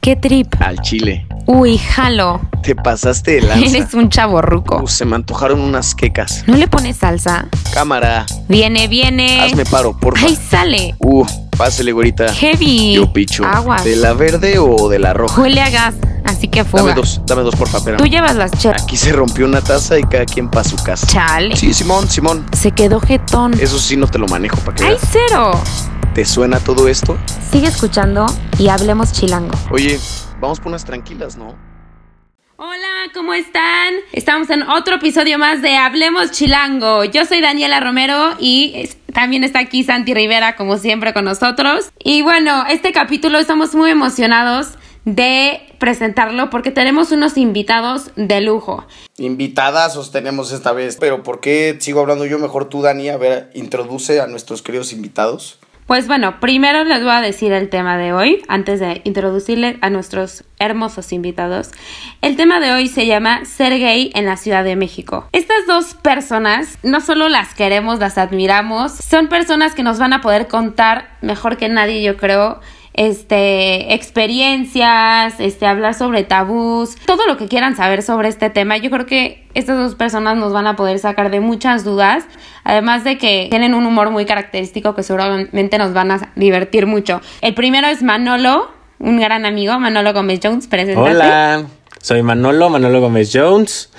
¿Qué trip? Al chile. Uy, jalo. Te pasaste de lanza. Eres un chavo ruco. Uh, se me antojaron unas quecas. ¿No le pones salsa? Cámara, Viene, viene. hazme paro, porfa. ¡Ay, sale! Uh, pásele, güerita. Heavy. Yo picho. Aguas. ¿De la verde o de la roja? Huele a gas, así que Dame fuga. dos, dame dos, porfa, espérame. Tú llevas las chelas. Aquí se rompió una taza y cada quien pa' su casa. Chale. Sí, Simón, Simón. Se quedó jetón. Eso sí no te lo manejo para que ¡Ay, cero! ¿Te suena todo esto? Sigue escuchando y hablemos chilango. Oye, vamos por unas tranquilas, ¿no? Hola, ¿cómo están? Estamos en otro episodio más de Hablemos Chilango. Yo soy Daniela Romero y es- también está aquí Santi Rivera, como siempre, con nosotros. Y bueno, este capítulo estamos muy emocionados de presentarlo porque tenemos unos invitados de lujo. Invitadazos tenemos esta vez. Pero ¿por qué sigo hablando yo? Mejor tú, Dani, a ver, introduce a nuestros queridos invitados. Pues bueno, primero les voy a decir el tema de hoy, antes de introducirle a nuestros hermosos invitados. El tema de hoy se llama Ser gay en la Ciudad de México. Estas dos personas, no solo las queremos, las admiramos, son personas que nos van a poder contar mejor que nadie, yo creo, este, experiencias, este, hablar sobre tabús, todo lo que quieran saber sobre este tema. Yo creo que estas dos personas nos van a poder sacar de muchas dudas, además de que tienen un humor muy característico que seguramente nos van a divertir mucho. El primero es Manolo, un gran amigo, Manolo Gómez Jones, preséntate. Hola, soy Manolo, Manolo Gómez Jones.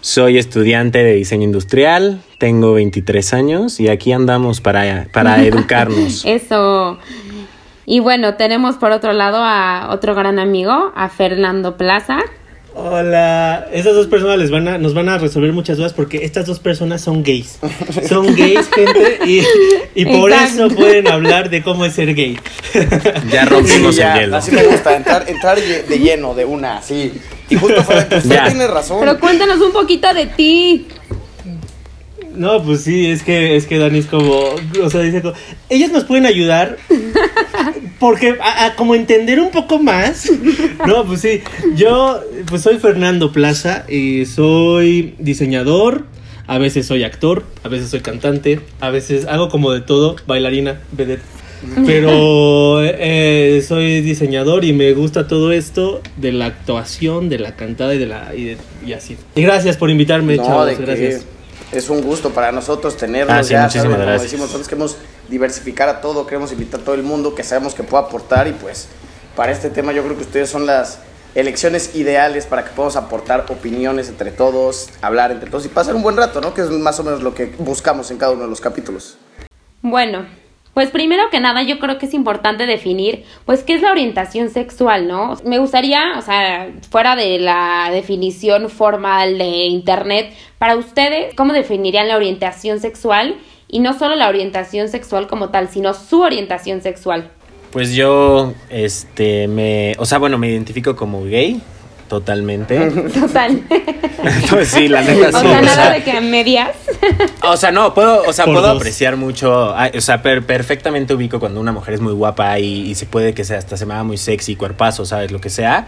Soy estudiante de diseño industrial, tengo 23 años y aquí andamos para, para educarnos. Eso. Y bueno, tenemos por otro lado a otro gran amigo, a Fernando Plaza. Hola, estas dos personas les van a, nos van a resolver muchas dudas porque estas dos personas son gays. Son gays, gente, y, y por Exacto. eso pueden hablar de cómo es ser gay. Ya rompimos Sí, ya, el hielo. Así me gusta, entrar, entrar de lleno, de una, así. Y justo fuera que usted Ya. tiene razón. Pero cuéntanos un poquito de ti. No, pues sí, es que, es que Dani es como, o sea, dice como, ellos nos pueden ayudar porque a, a como entender un poco más. No, pues sí, yo pues soy Fernando Plaza y soy diseñador, a veces soy actor, a veces soy cantante, a veces hago como de todo, bailarina, vedette. Pero eh, soy diseñador y me gusta todo esto de la actuación, de la cantada y de la y, de- y así. Y gracias por invitarme, no, chavos, que gracias. Es un gusto para nosotros tenerlos. Ah, sí, ya. Como decimos, nosotros queremos diversificar a todo, queremos invitar a todo el mundo que sabemos que pueda aportar y pues para este tema yo creo que ustedes son las elecciones ideales para que podamos aportar opiniones entre todos, hablar entre todos y pasar un buen rato, ¿no? Que es más o menos lo que buscamos en cada uno de los capítulos. Bueno, pues primero que nada yo creo que es importante definir, pues, qué es la orientación sexual, ¿no? Me gustaría, o sea, fuera de la definición formal de Internet, para ustedes, ¿cómo definirían la orientación sexual? Y no solo la orientación sexual como tal, sino su orientación sexual. Pues yo, este, me, o sea, bueno, me identifico como gay, totalmente. Total. Pues sí, la neta o sea, o nada sea, de que medias. O sea, no, puedo, o sea, Por puedo dos. apreciar mucho, o sea, per- perfectamente ubico cuando una mujer es muy guapa y, y se puede que sea hasta se me haga muy sexy, cuerpazo, sabes, lo que sea,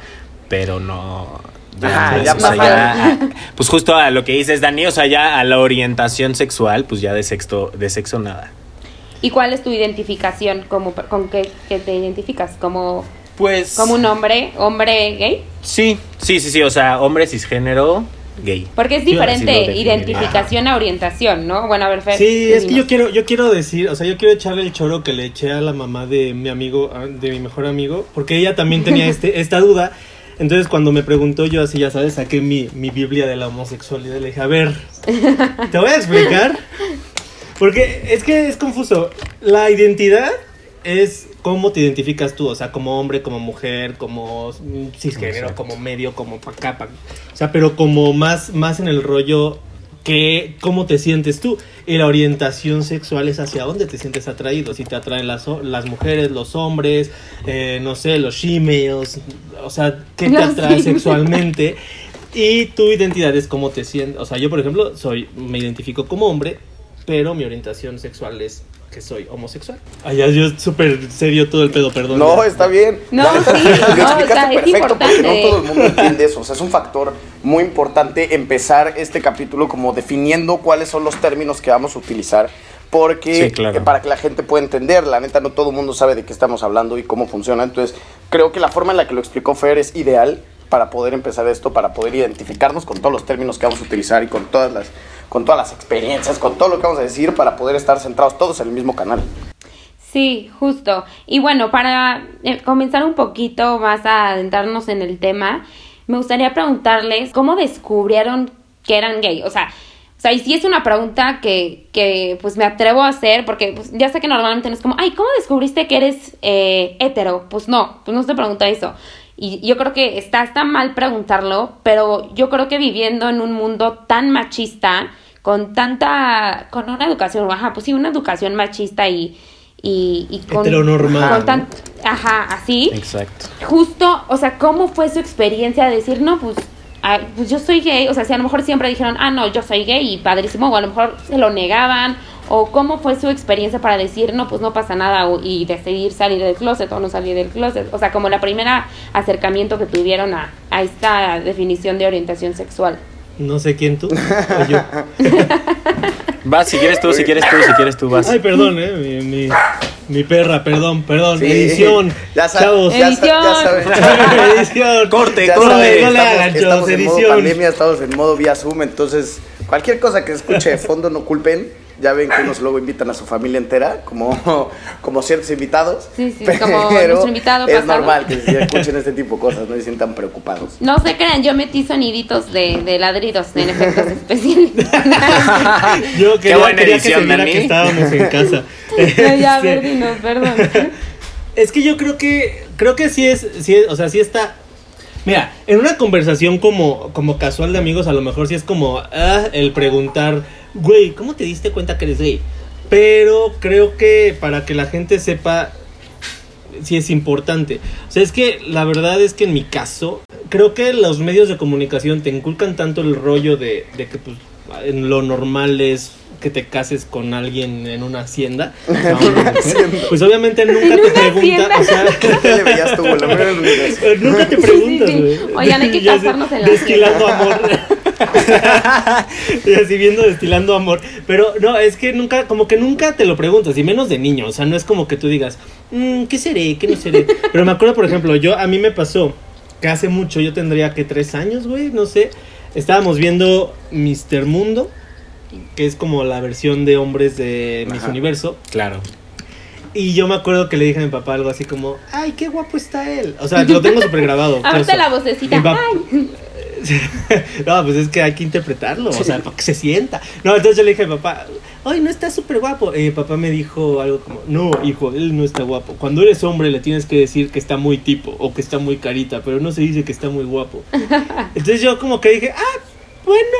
pero no... Ya, Ajá, pues, ya o sea, pasó. ya, ah, pues justo a lo que dices, Dani, o sea, ya a la orientación sexual, pues ya de sexo, de sexo nada. ¿Y cuál es tu identificación? Como, ¿Con qué, qué te identificas? ¿Como, Pues... ¿Como un hombre, hombre gay? Sí, sí, sí, sí, o sea, hombre cisgénero, gay. Porque es diferente identificación a orientación, ¿no? Bueno, a ver, Fer. Sí, es que yo quiero, yo quiero decir, o sea, yo quiero echarle el choro que le eché a la mamá de mi amigo, ah, de mi mejor amigo, porque ella también tenía este, esta duda. Entonces cuando me preguntó yo así, ya sabes, saqué mi, mi Biblia de la homosexualidad y le dije, a ver, te voy a explicar. Porque es que es confuso. La identidad es cómo te identificas tú, o sea, como hombre, como mujer, como cisgénero, Exacto. como medio, como pa' acá, pa' O sea, pero como más, más en el rollo que cómo te sientes tú. Y la orientación sexual es hacia dónde te sientes atraído. Si te atraen las, las mujeres, los hombres, eh, no sé, los shemales, o sea, qué te atrae sexualmente. Y tu identidad es cómo te sientes. O sea, yo, por ejemplo, soy, me identifico como hombre, pero mi orientación sexual es que soy homosexual. Ay, ya, yo súper serio todo el pedo, perdón. No, está bien. No, sí, lo no, o explicaste sea, es perfecto porque no todo el mundo entiende eso. O sea, es un factor muy importante empezar este capítulo como definiendo cuáles son los términos que vamos a utilizar. Porque Sí, claro. eh, para que la gente pueda entender, la neta no todo el mundo sabe de qué estamos hablando y cómo funciona. Entonces, creo que la forma en la que lo explicó Fer es ideal para poder empezar esto, para poder identificarnos con todos los términos que vamos a utilizar y con todas las, con todas las experiencias, con todo lo que vamos a decir, para poder estar centrados todos en el mismo canal. Sí, justo. Y bueno, para eh, comenzar un poquito más a adentrarnos en el tema, me gustaría preguntarles cómo descubrieron que eran gay. O sea, o sea, y sí es una pregunta que, que pues me atrevo a hacer, porque pues, ya sé que normalmente no es como, ay, ¿cómo descubriste que eres eh, hetero? Pues no, pues no se pregunta eso. Y yo creo que está, está mal preguntarlo, pero yo creo que viviendo en un mundo tan machista, con tanta, con una educación, ajá, pues sí, una educación machista y, y, y con, Heteronormal, con tan, ajá, así, Exacto. justo, o sea, ¿cómo fue su experiencia de decir, no, pues, ah, pues yo soy gay? O sea, si a lo mejor siempre dijeron, ah, no, yo soy gay y padrísimo, o a lo mejor se lo negaban, o cómo fue su experiencia para decir, no, pues no pasa nada, o- y decidir salir del closet o no salir del closet. O sea, como la primera acercamiento que tuvieron a, a esta definición de orientación sexual. No sé quién tú o yo. Vas, si quieres tú, si quieres tú, si quieres tú, vas. Ay, perdón, eh. Mi, mi, mi perra, perdón, perdón. Sí. Edición. Ya sa- Chavos. ya sa- ya Edición. saben. Edición. Corte, Ya corte. no le estamos, hagan, estamos chavos, en modo edición. pandemia, estamos en modo vía Zoom, entonces cualquier cosa que se escuche de fondo no culpen. Ya ven que unos luego invitan a su familia entera, como, como ciertos invitados. Sí, sí, como nuestro invitado Es pasado. normal que se escuchen este tipo de cosas, no se sientan preocupados. No se crean, yo metí soniditos de, de ladridos en efectos especiales. Yo quería, buena quería edición, que que estábamos en casa. ya, ya, Este, Verdinos, perdón. Es que yo creo que creo que sí es, sí es- o sea, sí está. Mira, en una conversación como, como casual de amigos, a lo mejor sí es como ah, el preguntar, güey, ¿cómo te diste cuenta que eres gay? Pero creo que para que la gente sepa, sí es importante. O sea, es que la verdad es que en mi caso, creo que los medios de comunicación te inculcan tanto el rollo de, de que pues, lo normal es que te cases con alguien en una hacienda. mujer. Pues obviamente nunca te una pregunta, o sea, ¿Qué le nunca te preguntas, Sí, sí. Oigan, hay que casarnos en la Destilando amor. y así viendo destilando amor. Pero no, es que nunca, como que nunca te lo preguntas, y menos de niño. O sea, no es como que tú digas, "Mm, ¿qué seré? ¿Qué no seré? Pero me acuerdo, por ejemplo, yo, a mí me pasó que hace mucho, yo tendría que tres años, güey, no sé. Estábamos viendo Mr. Mundo, que es como la versión de hombres de Miss Ajá. Universo. Claro. Y yo me acuerdo que le dije a mi papá algo así como, ay, qué guapo está él. O sea, lo tengo súper grabado. Ahorita la vocecita. Ay. no, pues es que hay que interpretarlo, o sea, para que se sienta. No, entonces yo le dije a papá, ay, no está súper guapo. Eh, papá me dijo algo como, no, hijo, él no está guapo. Cuando eres hombre le tienes que decir que está muy tipo o que está muy carita, pero no se dice que está muy guapo. Entonces yo como que dije, ah, bueno,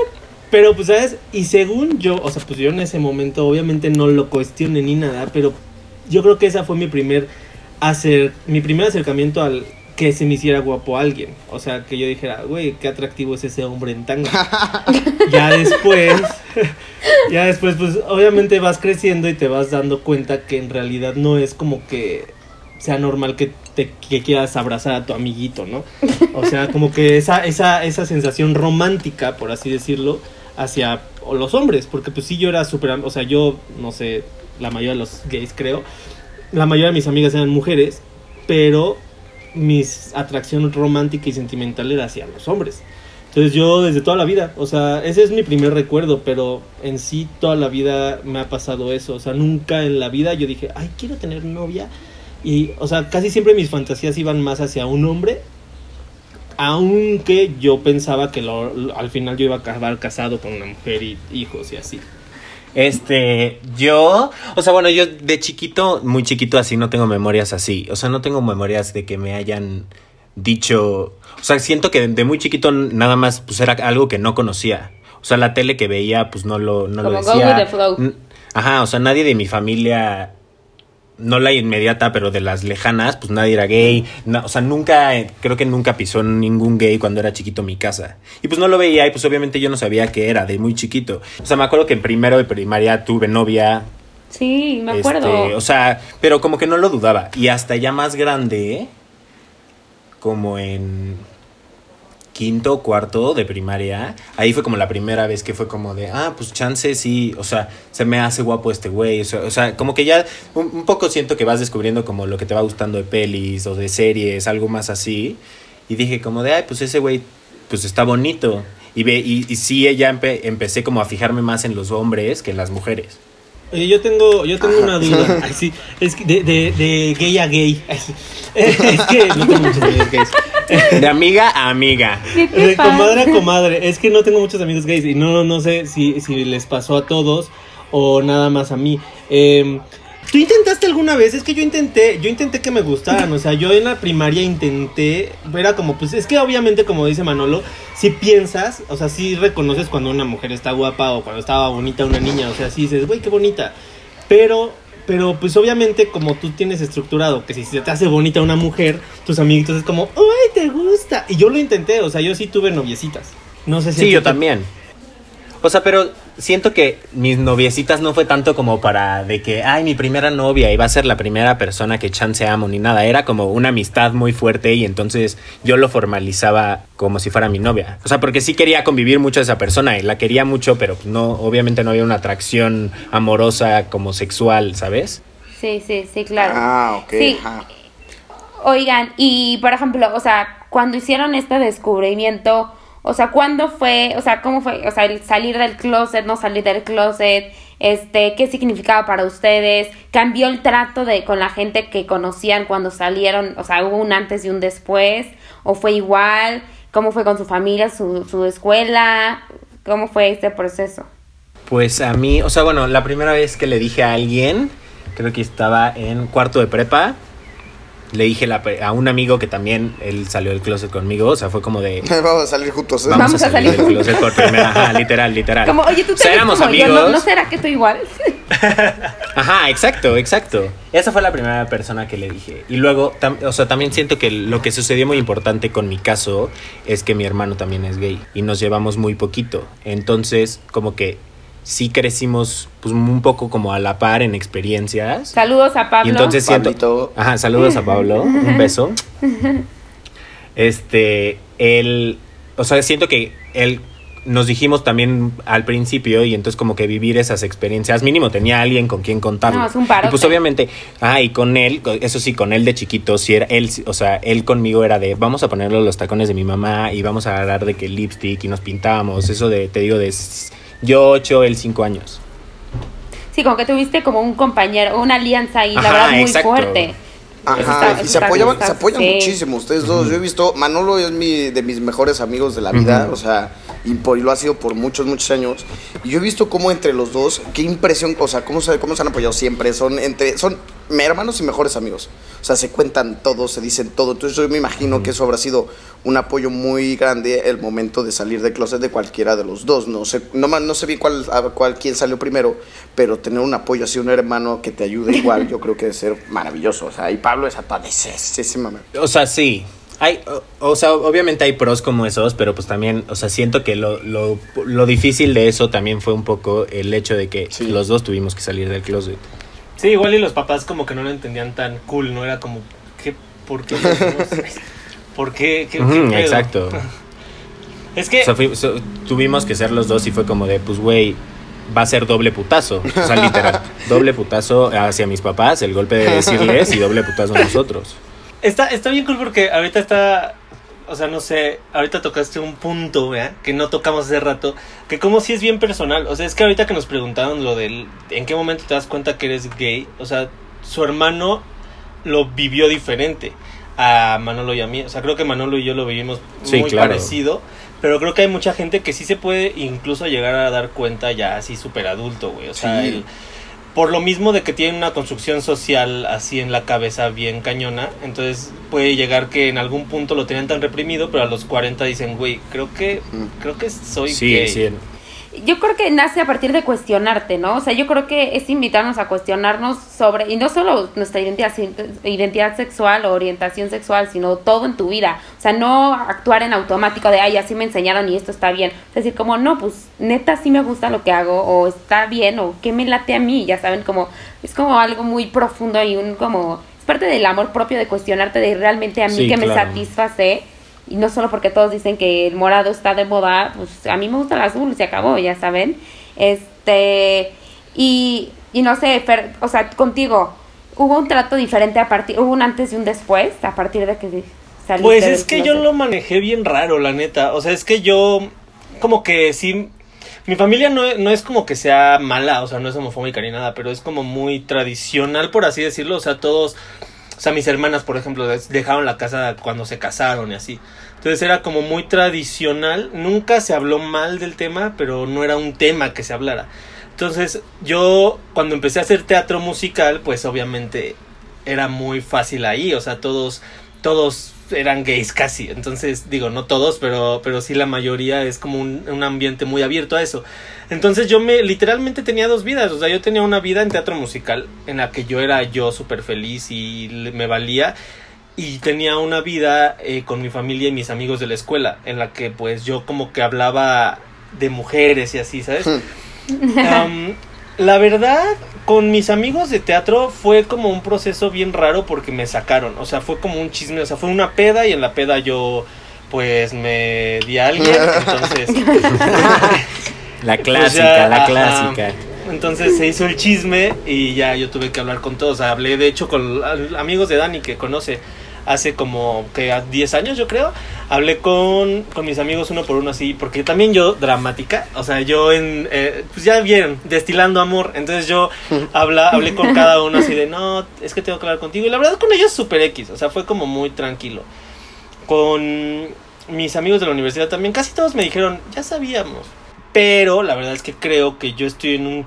pero pues, ¿sabes? Y según yo, o sea, pues yo en ese momento obviamente no lo cuestioné ni nada, pero yo creo que esa fue mi primer hacer, mi primer acercamiento al que se me hiciera guapo alguien. O sea, que yo dijera, güey, qué atractivo es ese hombre en tanga. ya después, ya después, pues obviamente vas creciendo y te vas dando cuenta que en realidad no es como que sea normal que te que quieras abrazar a tu amiguito, ¿no? O sea, como que esa, esa, esa sensación romántica, por así decirlo, hacia los hombres, porque pues sí yo era súper, o sea, yo, no sé, la mayoría de los gays creo, la mayoría de mis amigas eran mujeres, pero mi atracción romántica y sentimental era hacia los hombres. Entonces yo desde toda la vida, o sea, ese es mi primer recuerdo, pero en sí toda la vida me ha pasado eso, o sea, nunca en la vida yo dije, ay, quiero tener novia. Y, o sea, casi siempre mis fantasías iban más hacia un hombre, aunque yo pensaba que lo- al final yo iba a acabar casado con una mujer y hijos y así. Este, yo, o sea, bueno, yo de chiquito, muy chiquito así, no tengo memorias así. O sea, no tengo memorias de que me hayan dicho, o sea, siento que de muy chiquito nada más, pues era algo que no conocía. O sea, la tele que veía, pues no lo, no lo Como go decía. with the flow. Ajá, o sea, nadie de mi familia, no la inmediata, pero de las lejanas, pues nadie era gay. No, o sea, nunca, creo que nunca pisó ningún gay cuando era chiquito en mi casa. Y pues no lo veía y pues obviamente yo no sabía qué era de muy chiquito. O sea, me acuerdo que en primero de primaria tuve novia. Sí, me este, acuerdo. o sea, pero como que no lo dudaba. Y hasta ya más grande, como en quinto cuarto de primaria, ahí fue como la primera vez que fue como de, ah, pues chance sí, o sea, se me hace guapo este güey, o sea, o sea, como que ya un, un poco siento que vas descubriendo como lo que te va gustando de pelis o de series, algo más así, y dije como de, ay, pues ese güey, pues está bonito, y, ve, y, y sí, ya empe- empecé como a fijarme más en los hombres que en las mujeres. Oye, yo tengo, yo tengo una duda. Ay, sí, es que de, de, de gay a gay. Ay, sí. Es que no tengo muchos gays. De amiga a amiga. ¿Qué te De comadre a comadre. Es que no tengo muchos amigos gays y no, no sé si, si les pasó a todos o nada más a mí. Eh, ¿Tú intentaste alguna vez? Es que yo intenté, yo intenté que me gustaran, o sea, yo en la primaria intenté, era como, pues es que obviamente como dice Manolo, si piensas, o sea, si reconoces cuando una mujer está guapa o cuando estaba bonita una niña, o sea, sí dices, güey, qué bonita, pero, pero pues obviamente como tú tienes estructurado que si se te hace bonita una mujer, tus amiguitos es como, ay, te gusta, y yo lo intenté, o sea, yo sí tuve noviecitas, no sé si... Sí, yo te- también. O sea, pero siento que mis noviecitas no fue tanto como para de que, ay, mi primera novia iba a ser la primera persona que chance amo ni nada. Era como una amistad muy fuerte y entonces yo lo formalizaba como si fuera mi novia. O sea, porque sí quería convivir mucho a esa persona y la quería mucho, pero no, obviamente no había una atracción amorosa como sexual, ¿sabes? Sí, sí, sí, claro. Ah, ok. Sí. ajá. Oigan, y por ejemplo, o sea, cuando hicieron este descubrimiento, o sea, ¿cuándo fue? O sea, ¿cómo fue? O sea, el salir del closet, no salir del closet, este, ¿qué significaba para ustedes? ¿Cambió el trato de con la gente que conocían cuando salieron? O sea, ¿hubo un antes y un después? ¿O fue igual? ¿Cómo fue con su familia, su, su escuela? ¿Cómo fue este proceso? Pues a mí, o sea, bueno, la primera vez que le dije a alguien, creo que estaba en cuarto de prepa, le dije la a un amigo que también él salió del closet conmigo, o sea, fue como de Vamos a salir juntos. ¿eh? vamos, Vamos a a salir, salir del closet por primera, ajá, literal, literal. Como, oye, tú O te sea, ves éramos como yo, amigos. ¿no, ¿no será que tú igual? Ajá, exacto, exacto. Esa fue la primera persona que le dije. Y luego, tam- o sea, también siento que lo que sucedió muy importante con mi caso es que mi hermano también es gay y nos llevamos muy poquito. Entonces, como que sí crecimos pues un poco como a la par en experiencias. Saludos a Pablo. Y entonces siento. Pablito. Ajá, saludos a Pablo. Un beso. Este, él. O sea, siento que él. Nos dijimos también al principio y entonces como que vivir esas experiencias, mínimo tenía alguien con quien contarlo. No, es un parote. Y pues obviamente, ah, y con él, eso sí, con él de chiquito, sí era, él, o sea, él conmigo era de, vamos a ponerle los tacones de mi mamá y vamos a hablar de que el lipstick y nos pintábamos, eso de, te digo, de yo ocho, él cinco años. Sí, como que tuviste como un compañero, una alianza ahí, la verdad, muy exacto. fuerte. Está- Ajá, y se está- apoyaban, está- se apoyan sí. muchísimo ustedes dos. Yo he visto, Manolo es mi, de mis mejores amigos de la vida, o sea, y, por- y lo ha sido por muchos, muchos años. Y yo he visto cómo entre los dos, qué impresión, o sea, cómo se, cómo se han apoyado siempre. Son entre, son hermanos y mejores amigos. O sea, se cuentan todo, se dicen todo. Entonces yo me imagino que eso habrá sido un apoyo muy grande el momento de salir de closet de cualquiera de los dos. No sé, no, no sé bien cuál, a cuál quién salió primero, pero tener un apoyo así, un hermano que te ayude igual, yo creo que debe ser maravilloso. O sea, y Pablo es atadecísima. O sea, sí. Hay, o, o sea, obviamente hay pros como esos, pero pues también, o sea, siento que lo, lo, lo difícil de eso también fue un poco el hecho de que Sí. los dos tuvimos que salir del closet. Sí, igual y los papás como que no lo entendían tan cool, ¿no? Era como, ¿qué? ¿Por qué? ¿Por qué? ¿Qué, pedo? exacto. Es que... Fui- so- tuvimos que ser los dos y fue como de, pues, güey, va a ser doble putazo. O sea, literal, doble putazo hacia mis papás, el golpe de decirles y doble putazo a nosotros. Está, está bien cool porque ahorita está. O sea, no sé, ahorita tocaste un punto, ¿verdad? Que no tocamos hace rato. Que como si es bien personal. O sea, es que ahorita que nos preguntaron lo del. ¿En qué momento te das cuenta que eres gay? O sea, su hermano lo vivió diferente a Manolo y a mí. O sea, creo que Manolo y yo lo vivimos Sí, muy claro. parecido. Pero creo que hay mucha gente que sí se puede incluso llegar a dar cuenta ya así súper adulto, güey. O sea, Sí. el- por lo mismo de que tienen una construcción social así en la cabeza bien cañona, entonces puede llegar que en algún punto lo tenían tan reprimido, pero a los 40 dicen, güey, creo que, creo que soy Sí, gay. sí. Yo creo que nace a partir de cuestionarte, ¿no? O sea, yo creo que es invitarnos a cuestionarnos sobre, y no solo nuestra identidad, identidad sexual o orientación sexual, sino todo en tu vida. O sea, no actuar en automático de, ay, así me enseñaron y esto está bien. Es decir, como, no, pues neta sí me gusta lo que hago, o está bien, o qué me late a mí, ya saben, como, es como algo muy profundo y un como, es parte del amor propio de cuestionarte de realmente a mí Sí, que me satisface y no solo porque todos dicen que el morado está de moda, pues a mí me gusta el azul, se acabó, ya saben. Este, y, y no sé, Fer, o sea, contigo, ¿hubo un trato diferente a partir, hubo un antes y un después a partir de que saliste Pues es que yo lo manejé bien raro, la neta. O sea, es que yo, como que sí. Mi familia no, no es como que sea mala, o sea, no es homofóbica ni nada, pero es como muy tradicional, por así decirlo. O sea, todos. O sea, mis hermanas, por ejemplo, dejaron la casa cuando se casaron y así. Entonces era como muy tradicional. Nunca se habló mal del tema, pero no era un tema que se hablara. Entonces, yo cuando empecé a hacer teatro musical, pues obviamente era muy fácil ahí, o sea, todos todos eran gays casi. Entonces, digo, no todos, pero pero sí la mayoría es como un, un ambiente muy abierto a eso. Entonces, yo me literalmente tenía dos vidas, o sea, yo tenía una vida en teatro musical en la que yo era yo súper feliz y me valía y tenía una vida eh, con mi familia y mis amigos de la escuela en la que pues yo como que hablaba de mujeres y así, ¿sabes? Am, la verdad, con mis amigos de teatro fue como un proceso bien raro porque me sacaron. O sea, fue como un chisme. O sea, fue una peda y en la peda yo, pues, me di a alguien. Entonces, La Pues clásica, ya, la clásica. entonces se hizo el chisme y ya yo tuve que hablar con todos. Hablé, de hecho, con amigos de Dani que conoce hace como que a 10 años, yo creo. Hablé con, con mis amigos uno por uno así, porque también yo, dramática, o sea, yo en, eh, pues ya vieron, destilando amor. Entonces yo habla, hablé con cada uno así de, no, es que tengo que hablar contigo. Y la verdad con ellos super X, o sea, fue como muy tranquilo. Con mis amigos de la universidad también, casi todos me dijeron, ya sabíamos. Pero la verdad es que creo que yo estoy en un,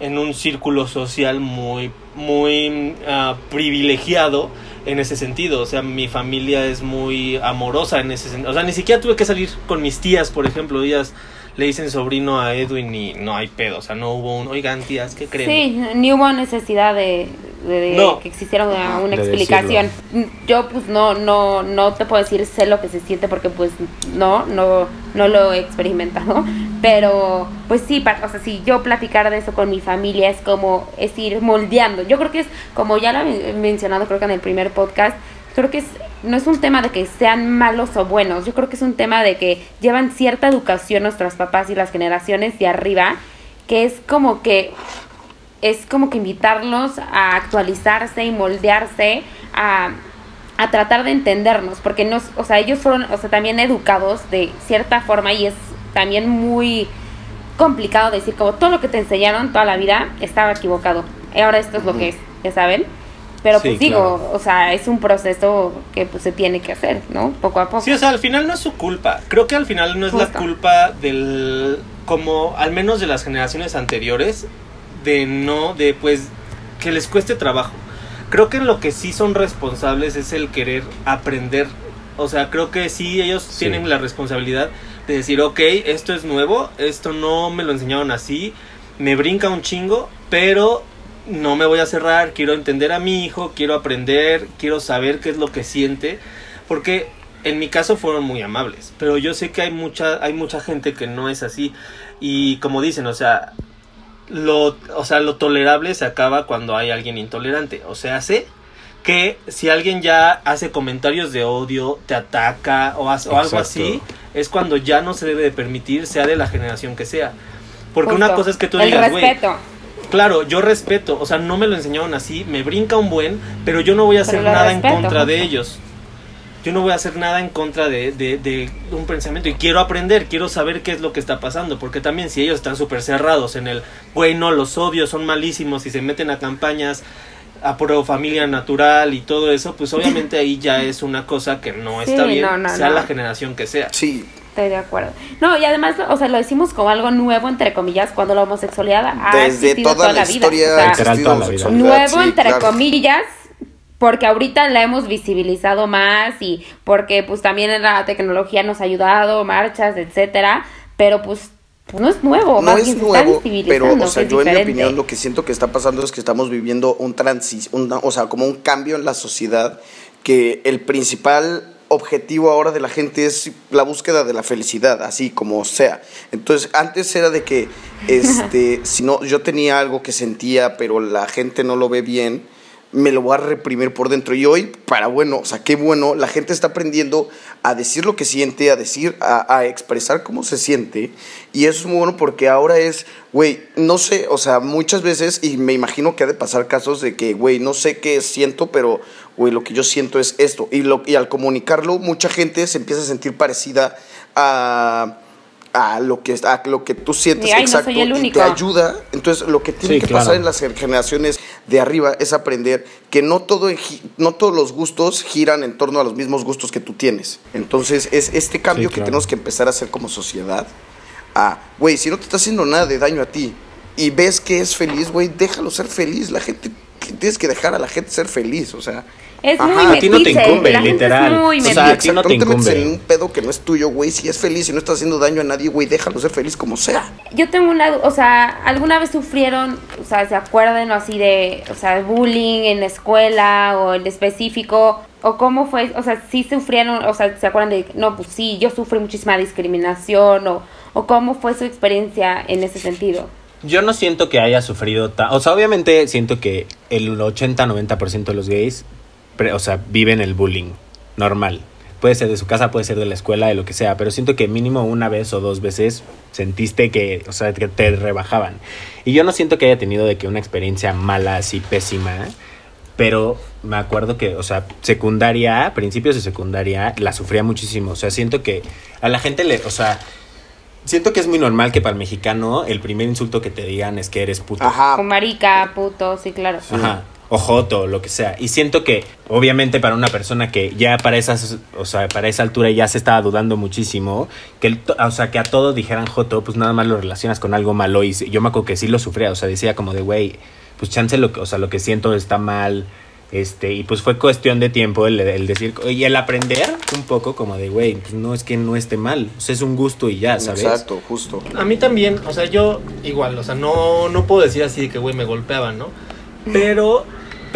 en un círculo social muy, muy ah, privilegiado en ese sentido. O sea, mi familia es muy amorosa en ese sentido. O sea, ni siquiera tuve que salir con mis tías, por ejemplo. Ellas le dicen sobrino a Edwin y no hay pedo. O sea, no hubo un, oigan, tías, ¿qué creen? Sí, ni hubo necesidad de, de- de No. que existiera una, una De explicación. Yo pues no, no, no te puedo decir sé lo que se siente porque pues no, no, no lo he experimentado. Pero pues sí, o sea, si yo platicar de eso con mi familia es como es ir moldeando. Yo creo que es, como ya lo he mencionado creo que en el primer podcast, creo que es, no es un tema de que sean malos o buenos, yo creo que es un tema de que llevan cierta educación nuestros papás y las generaciones de arriba, que es como que es como que invitarlos a actualizarse y moldearse a, a tratar de entendernos, porque nos, o sea, ellos fueron, o sea, también educados de cierta forma y es también muy complicado decir como todo lo que te enseñaron toda la vida estaba equivocado. Y ahora esto es lo que es, ya saben. Pero Sí, pues digo, claro. o sea, es un proceso que pues se tiene que hacer, ¿no? Poco a poco. Sí, o sea, al final no es su culpa. Creo que al final no es la culpa del. como al menos de las generaciones anteriores, de no, de pues que les cueste trabajo. Creo que en lo que sí son responsables es el querer aprender. O sea, creo que sí ellos Sí. tienen la responsabilidad de decir, ok, esto es nuevo, esto no me lo enseñaron así, me brinca un chingo, pero no me voy a cerrar, quiero entender a mi hijo, quiero aprender, quiero saber qué es lo que siente, porque en mi caso fueron muy amables, pero yo sé que hay mucha hay mucha gente que no es así y como dicen, o sea, lo o sea, lo tolerable se acaba cuando hay alguien intolerante, o sea, sé que si alguien ya hace comentarios de odio, te ataca o, hace- o algo así, es cuando ya no se debe de permitir, sea de la generación que sea. Porque una cosa es que tú El digas, güey, respeto. Claro, yo respeto, o sea, no me lo enseñaron así, me brinca un buen, pero yo no voy a hacer nada respeto, en contra de ellos. Yo no voy a hacer nada en contra de, de, de un pensamiento y quiero aprender, quiero saber qué es lo que está pasando, porque también si ellos están súper cerrados en el, güey, no, los odios son malísimos y se meten a campañas a pro familia natural y todo eso, pues obviamente ahí ya es una cosa que no Sí, está bien, no, no, sea no. la generación que sea. Sí, Estoy de acuerdo. No, y además, o sea, lo decimos como algo nuevo, entre comillas, cuando la homosexualidad ha desde existido toda, la, vida. historia O sea, la vida. nuevo, sí, entre claro. comillas, porque ahorita la hemos visibilizado más y porque pues también la tecnología nos ha ayudado, marchas, etcétera, pero pues, pues no es nuevo, No más es nuevo, pero, o sea, yo en mi opinión lo que siento que está pasando es que estamos viviendo un transis, una- o sea, como un cambio en la sociedad, que el principal objetivo ahora de la gente es la búsqueda de la felicidad, así como sea. Entonces, antes era de que, este, si no, yo tenía algo que sentía, pero la gente no lo ve bien, me lo voy a reprimir por dentro. Y hoy, para bueno, o sea, qué bueno, la gente está aprendiendo a decir lo que siente, a decir, a, a expresar cómo se siente. Y eso es muy bueno porque ahora es, güey, no sé, o sea, muchas veces, y me imagino que ha de pasar casos de que, güey, no sé qué siento, pero, güey, lo que yo siento es esto. Y, lo, y al comunicarlo, mucha gente se empieza a sentir parecida a a lo que a lo que tú sientes Y, ay, no exacto soy el y te ayuda entonces lo que tiene Sí, que claro. pasar en las generaciones de arriba es aprender que no todo no todos los gustos giran en torno a los mismos gustos que tú tienes entonces es este cambio Sí, que claro. tenemos que empezar a hacer como sociedad a güey si no te está haciendo nada de daño a ti y ves que es feliz güey déjalo ser feliz la gente tienes que dejar a la gente ser feliz o sea Es Ajá, muy a ti no te metiche, incumbe, la gente es literal. muy O sea, metiche. a ti no te incumbe. en un pedo que no es tuyo, güey. Si es feliz y no está haciendo daño a nadie, güey, déjalo ser feliz como sea. Yo tengo una, o sea, ¿alguna vez sufrieron, o sea, se acuerdan o así de, o sea, bullying en la escuela o en específico? ¿O cómo fue? O sea, sí sufrieron, o sea, ¿se acuerdan de, no, pues sí, yo sufrí muchísima discriminación o, o cómo fue su experiencia en ese sentido? Yo no siento que haya sufrido ta- O sea, obviamente siento que el 80-90% de los gays, o sea, viven el bullying normal. Puede ser de su casa, puede ser de la escuela, de lo que sea, pero siento que mínimo una vez o dos veces sentiste que, o sea, que te rebajaban. Y yo no siento que haya tenido de que una experiencia mala, así pésima, pero me acuerdo que, o sea, secundaria, principios de secundaria, la sufría muchísimo. O sea, siento que a la gente le, o sea, siento que es muy normal que para el mexicano el primer insulto que te digan es que eres puto. Ajá. Con marica, puto, sí, claro. Ajá. O joto, lo que sea. Y siento que, obviamente, para una persona que ya para esas, o sea, para esa altura ya se estaba dudando muchísimo, que el to- o sea, que a todos dijeran joto, pues nada más lo relacionas con algo malo. Y sí- yo me acuerdo que sí lo sufría. O sea, decía como de, güey, pues chance lo que, o sea, lo que siento está mal. Este, y pues fue cuestión de tiempo el, el decir, y el aprender un poco como de, güey, pues no es que no esté mal, o sea, es un gusto y ya, ¿sabes? Exacto, justo. A mí también, o sea, yo igual, o sea, no, no puedo decir así de que, güey, me golpeaban, ¿no? Pero,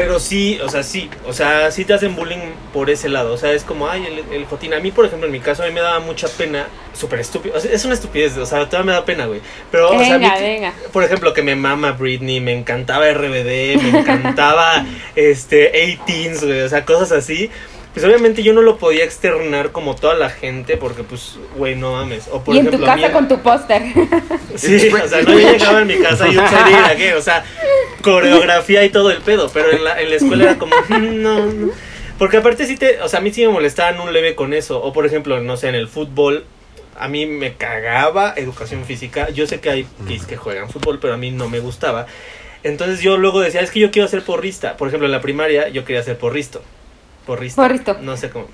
pero sí, o sea, sí, o sea, sí te hacen bullying por ese lado, o sea, es como, ay, el, el jotín. A mí, por ejemplo, en mi caso, a mí me daba mucha pena, súper estúpido, o sea, es una estupidez, o sea, todavía me da pena, güey. Pero, o sea, a mí Venga, venga. por ejemplo, que me mama Britney, me encantaba RBD, me encantaba, este, 18s, güey, o sea, cosas así. Pues obviamente yo no lo podía externar como toda la gente porque pues, güey, no mames. O por y en ejemplo, tu casa con tu póster. Sí, o sea, no yo llegaba en mi casa y un salir ¿qué? O sea, coreografía y todo el pedo, pero en la, en la escuela era como, "Mm, no, no. Porque aparte sí te, o sea, a mí sí me molestaban un leve con eso. O por ejemplo, no sé, en el fútbol, a mí me cagaba educación física. Yo sé que hay kids que juegan fútbol, pero a mí no me gustaba. Entonces yo luego decía, es que yo quiero ser porrista. Por ejemplo, en la primaria yo quería ser porristo. Porrista. Porristo. No sé cómo.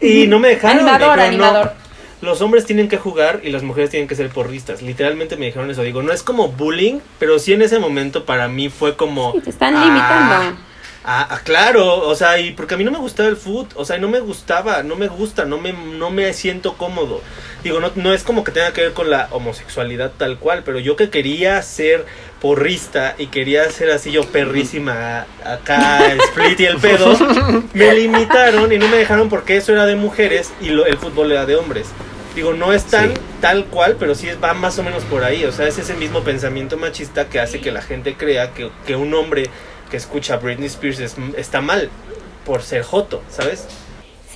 Y no me dejaron. me Animador, dijeron, "No, animador. los hombres tienen que jugar y las mujeres tienen que ser porristas. Literalmente me dijeron eso. Digo, no es como bullying, pero sí en ese momento para mí fue como... Sí, te están ah, limitando. Ah, ah, claro, o sea, y porque a mí no me gustaba el food, o sea, no me gustaba, no me gusta, no me, no me siento cómodo. Digo, no, no es como que tenga que ver con la homosexualidad tal cual, pero yo que quería ser porrista y quería ser así yo perrísima acá, split y el pedo, me limitaron y no me dejaron porque eso era de mujeres y lo- el fútbol era de hombres. Digo, no es tan Sí. tal cual, pero sí es- va más o menos por ahí. O sea, es ese mismo pensamiento machista que hace que la gente crea que, que un hombre que escucha Britney Spears es- está mal por ser joto, ¿sabes?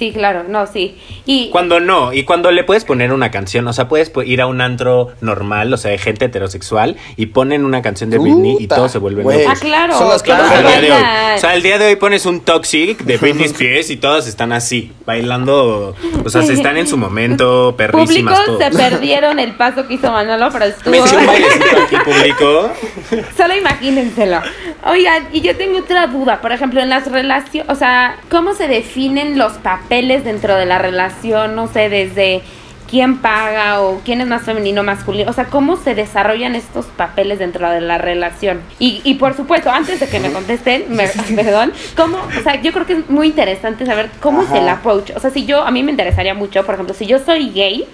Sí, claro, no, sí. Y Cuando no, y cuando le puedes poner una canción, o sea, puedes pu- ir a un antro normal, o sea, de gente heterosexual, y ponen una canción de Britney y todos se vuelven güey. Ah, locos. claro, Son las que claro más que el día de hoy. bailan. O sea, el día de hoy pones un Toxic de Britney Spears y todos están así, bailando, o sea, se están en su momento, Público perrísimas todos. se perdieron el paso que hizo Manolo, pero estuvo. Me eché un bailecito aquí público. Solo imagínenselo. Oigan, y yo tengo otra duda. Por ejemplo, en las relaciones, o sea, ¿cómo se definen los papeles dentro de la relación? No sé, desde quién paga o quién es más femenino, masculino. O sea, ¿cómo se desarrollan estos papeles dentro de la relación? Y, y por supuesto, antes de que me contesten, me- perdón, ¿cómo? O sea, yo creo que es muy interesante saber cómo es el Ajá. approach. O sea, si yo, a mí me interesaría mucho, por ejemplo, si yo soy gay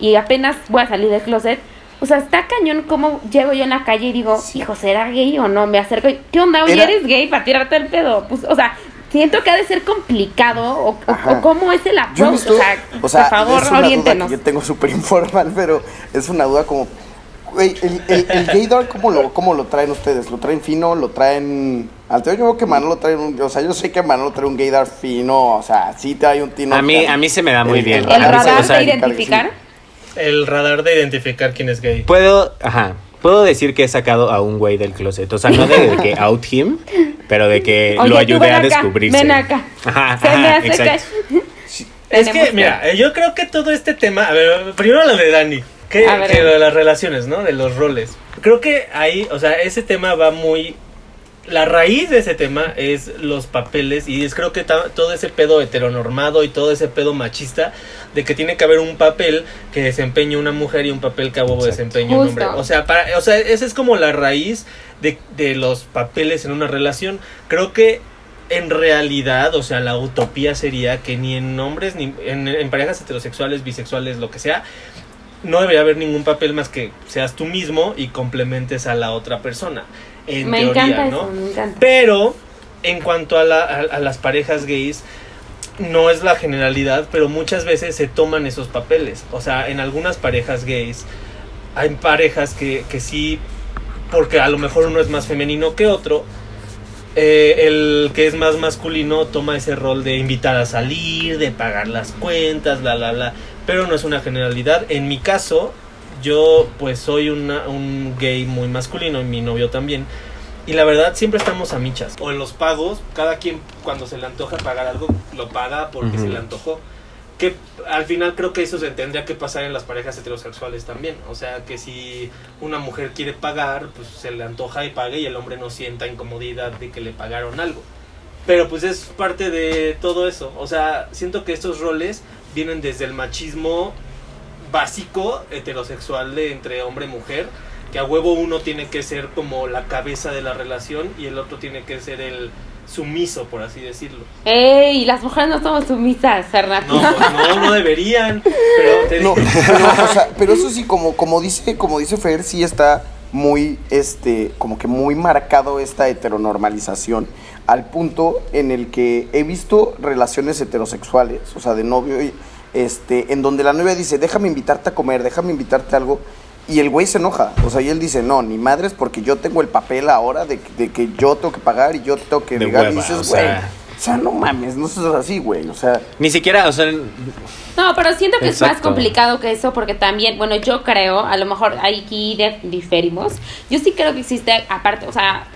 y apenas voy a salir del closet, o sea, está cañón cómo llego yo en la calle y digo, hijo, ¿será gay o no? Me acerco y, ¿qué onda? Oye, ¿eres gay para tirarte el pedo? Pues, o sea, siento que ha de ser complicado o, o- Ajá. o cómo es el approach. visto, o sea, o sea, por favor, es una duda oriéntenos. que yo tengo súper informal, pero es una duda como Güey, el, el, el gaydar, ¿cómo lo, ¿cómo lo traen ustedes? ¿Lo traen fino? ¿Lo traen? Yo creo que Manolo trae un... O sea, yo sé que Manolo trae un gaydar fino. O sea, sí trae un tino. A mí, a mí se me da muy El- bien. El A mí se- radar o sea, de identificar. El radar de identificar quién es gay. Puedo, ajá, puedo decir que he sacado a un güey del closet. O sea, no de, de que out him, pero de que Oye, lo ven a acá, descubrirse. Ven acá. Ajá, Se me ajá, hace que... Es que, mira, eh, yo creo que todo este tema, a ver, primero lo de Dani, que, que lo de las relaciones, ¿no? De los roles. Creo que ahí, o sea, ese tema va muy... La raíz de ese tema es los papeles y es creo que todo ese pedo heteronormado y todo ese pedo machista de que tiene que haber un papel que desempeñe una mujer y un papel que a huevo desempeñe un hombre. O sea, para, o sea, esa es como la raíz de, de los papeles en una relación. Creo que en realidad, o sea, la utopía sería que ni en hombres, ni en, en parejas heterosexuales, bisexuales, lo que sea, no debería haber ningún papel más que seas tú mismo y complementes a la otra persona. En Me teoría, encanta ¿no? eso, me encanta. Pero en cuanto a, la- a- a las parejas gays, no es la generalidad, pero muchas veces se toman esos papeles. O sea, en algunas parejas gays hay parejas que, que sí, porque a lo mejor uno es más femenino que otro, eh, el que es más masculino toma ese rol de invitar a salir, de pagar las cuentas, bla, bla, bla. Pero no es una generalidad. En mi caso, yo pues soy una- un gay muy masculino y mi novio también. Y la verdad siempre estamos a michas. O en los pagos, cada quien cuando se le antoja pagar algo, lo paga porque Ujú. se le antojó. Que al final creo que eso se tendría que pasar en las parejas heterosexuales también. O sea, que si una mujer quiere pagar, pues se le antoja y pague y el hombre no sienta incomodidad de que le pagaron algo. Pero pues es parte de todo eso. O sea, siento que estos roles vienen desde el machismo básico heterosexual de entre hombre y mujer, que a huevo uno tiene que ser como la cabeza de la relación y el otro tiene que ser el sumiso, por así decirlo. ¡Ey! Las mujeres no somos sumisas, Fernando. No, pues no, no deberían, pero te No, pero, o sea, pero eso sí, como, como dice, como dice Fer, sí está muy, este, como que muy marcado esta heteronormalización, al punto en el que he visto relaciones heterosexuales, o sea, de novio, y, este, en donde la novia dice, déjame invitarte a comer, déjame invitarte a algo, y el güey se enoja, o sea, y él dice, no, ni madres, porque yo tengo el papel ahora de, que- de que yo tengo que pagar y yo tengo que De ligar", y dices, o güey, o sea, no mames, no seas así, güey, o sea... Ni siquiera, o sea, No, pero siento que es más complicado que eso porque también, bueno, yo creo, a lo mejor aquí de- diferimos, yo sí creo que existe aparte, o sea,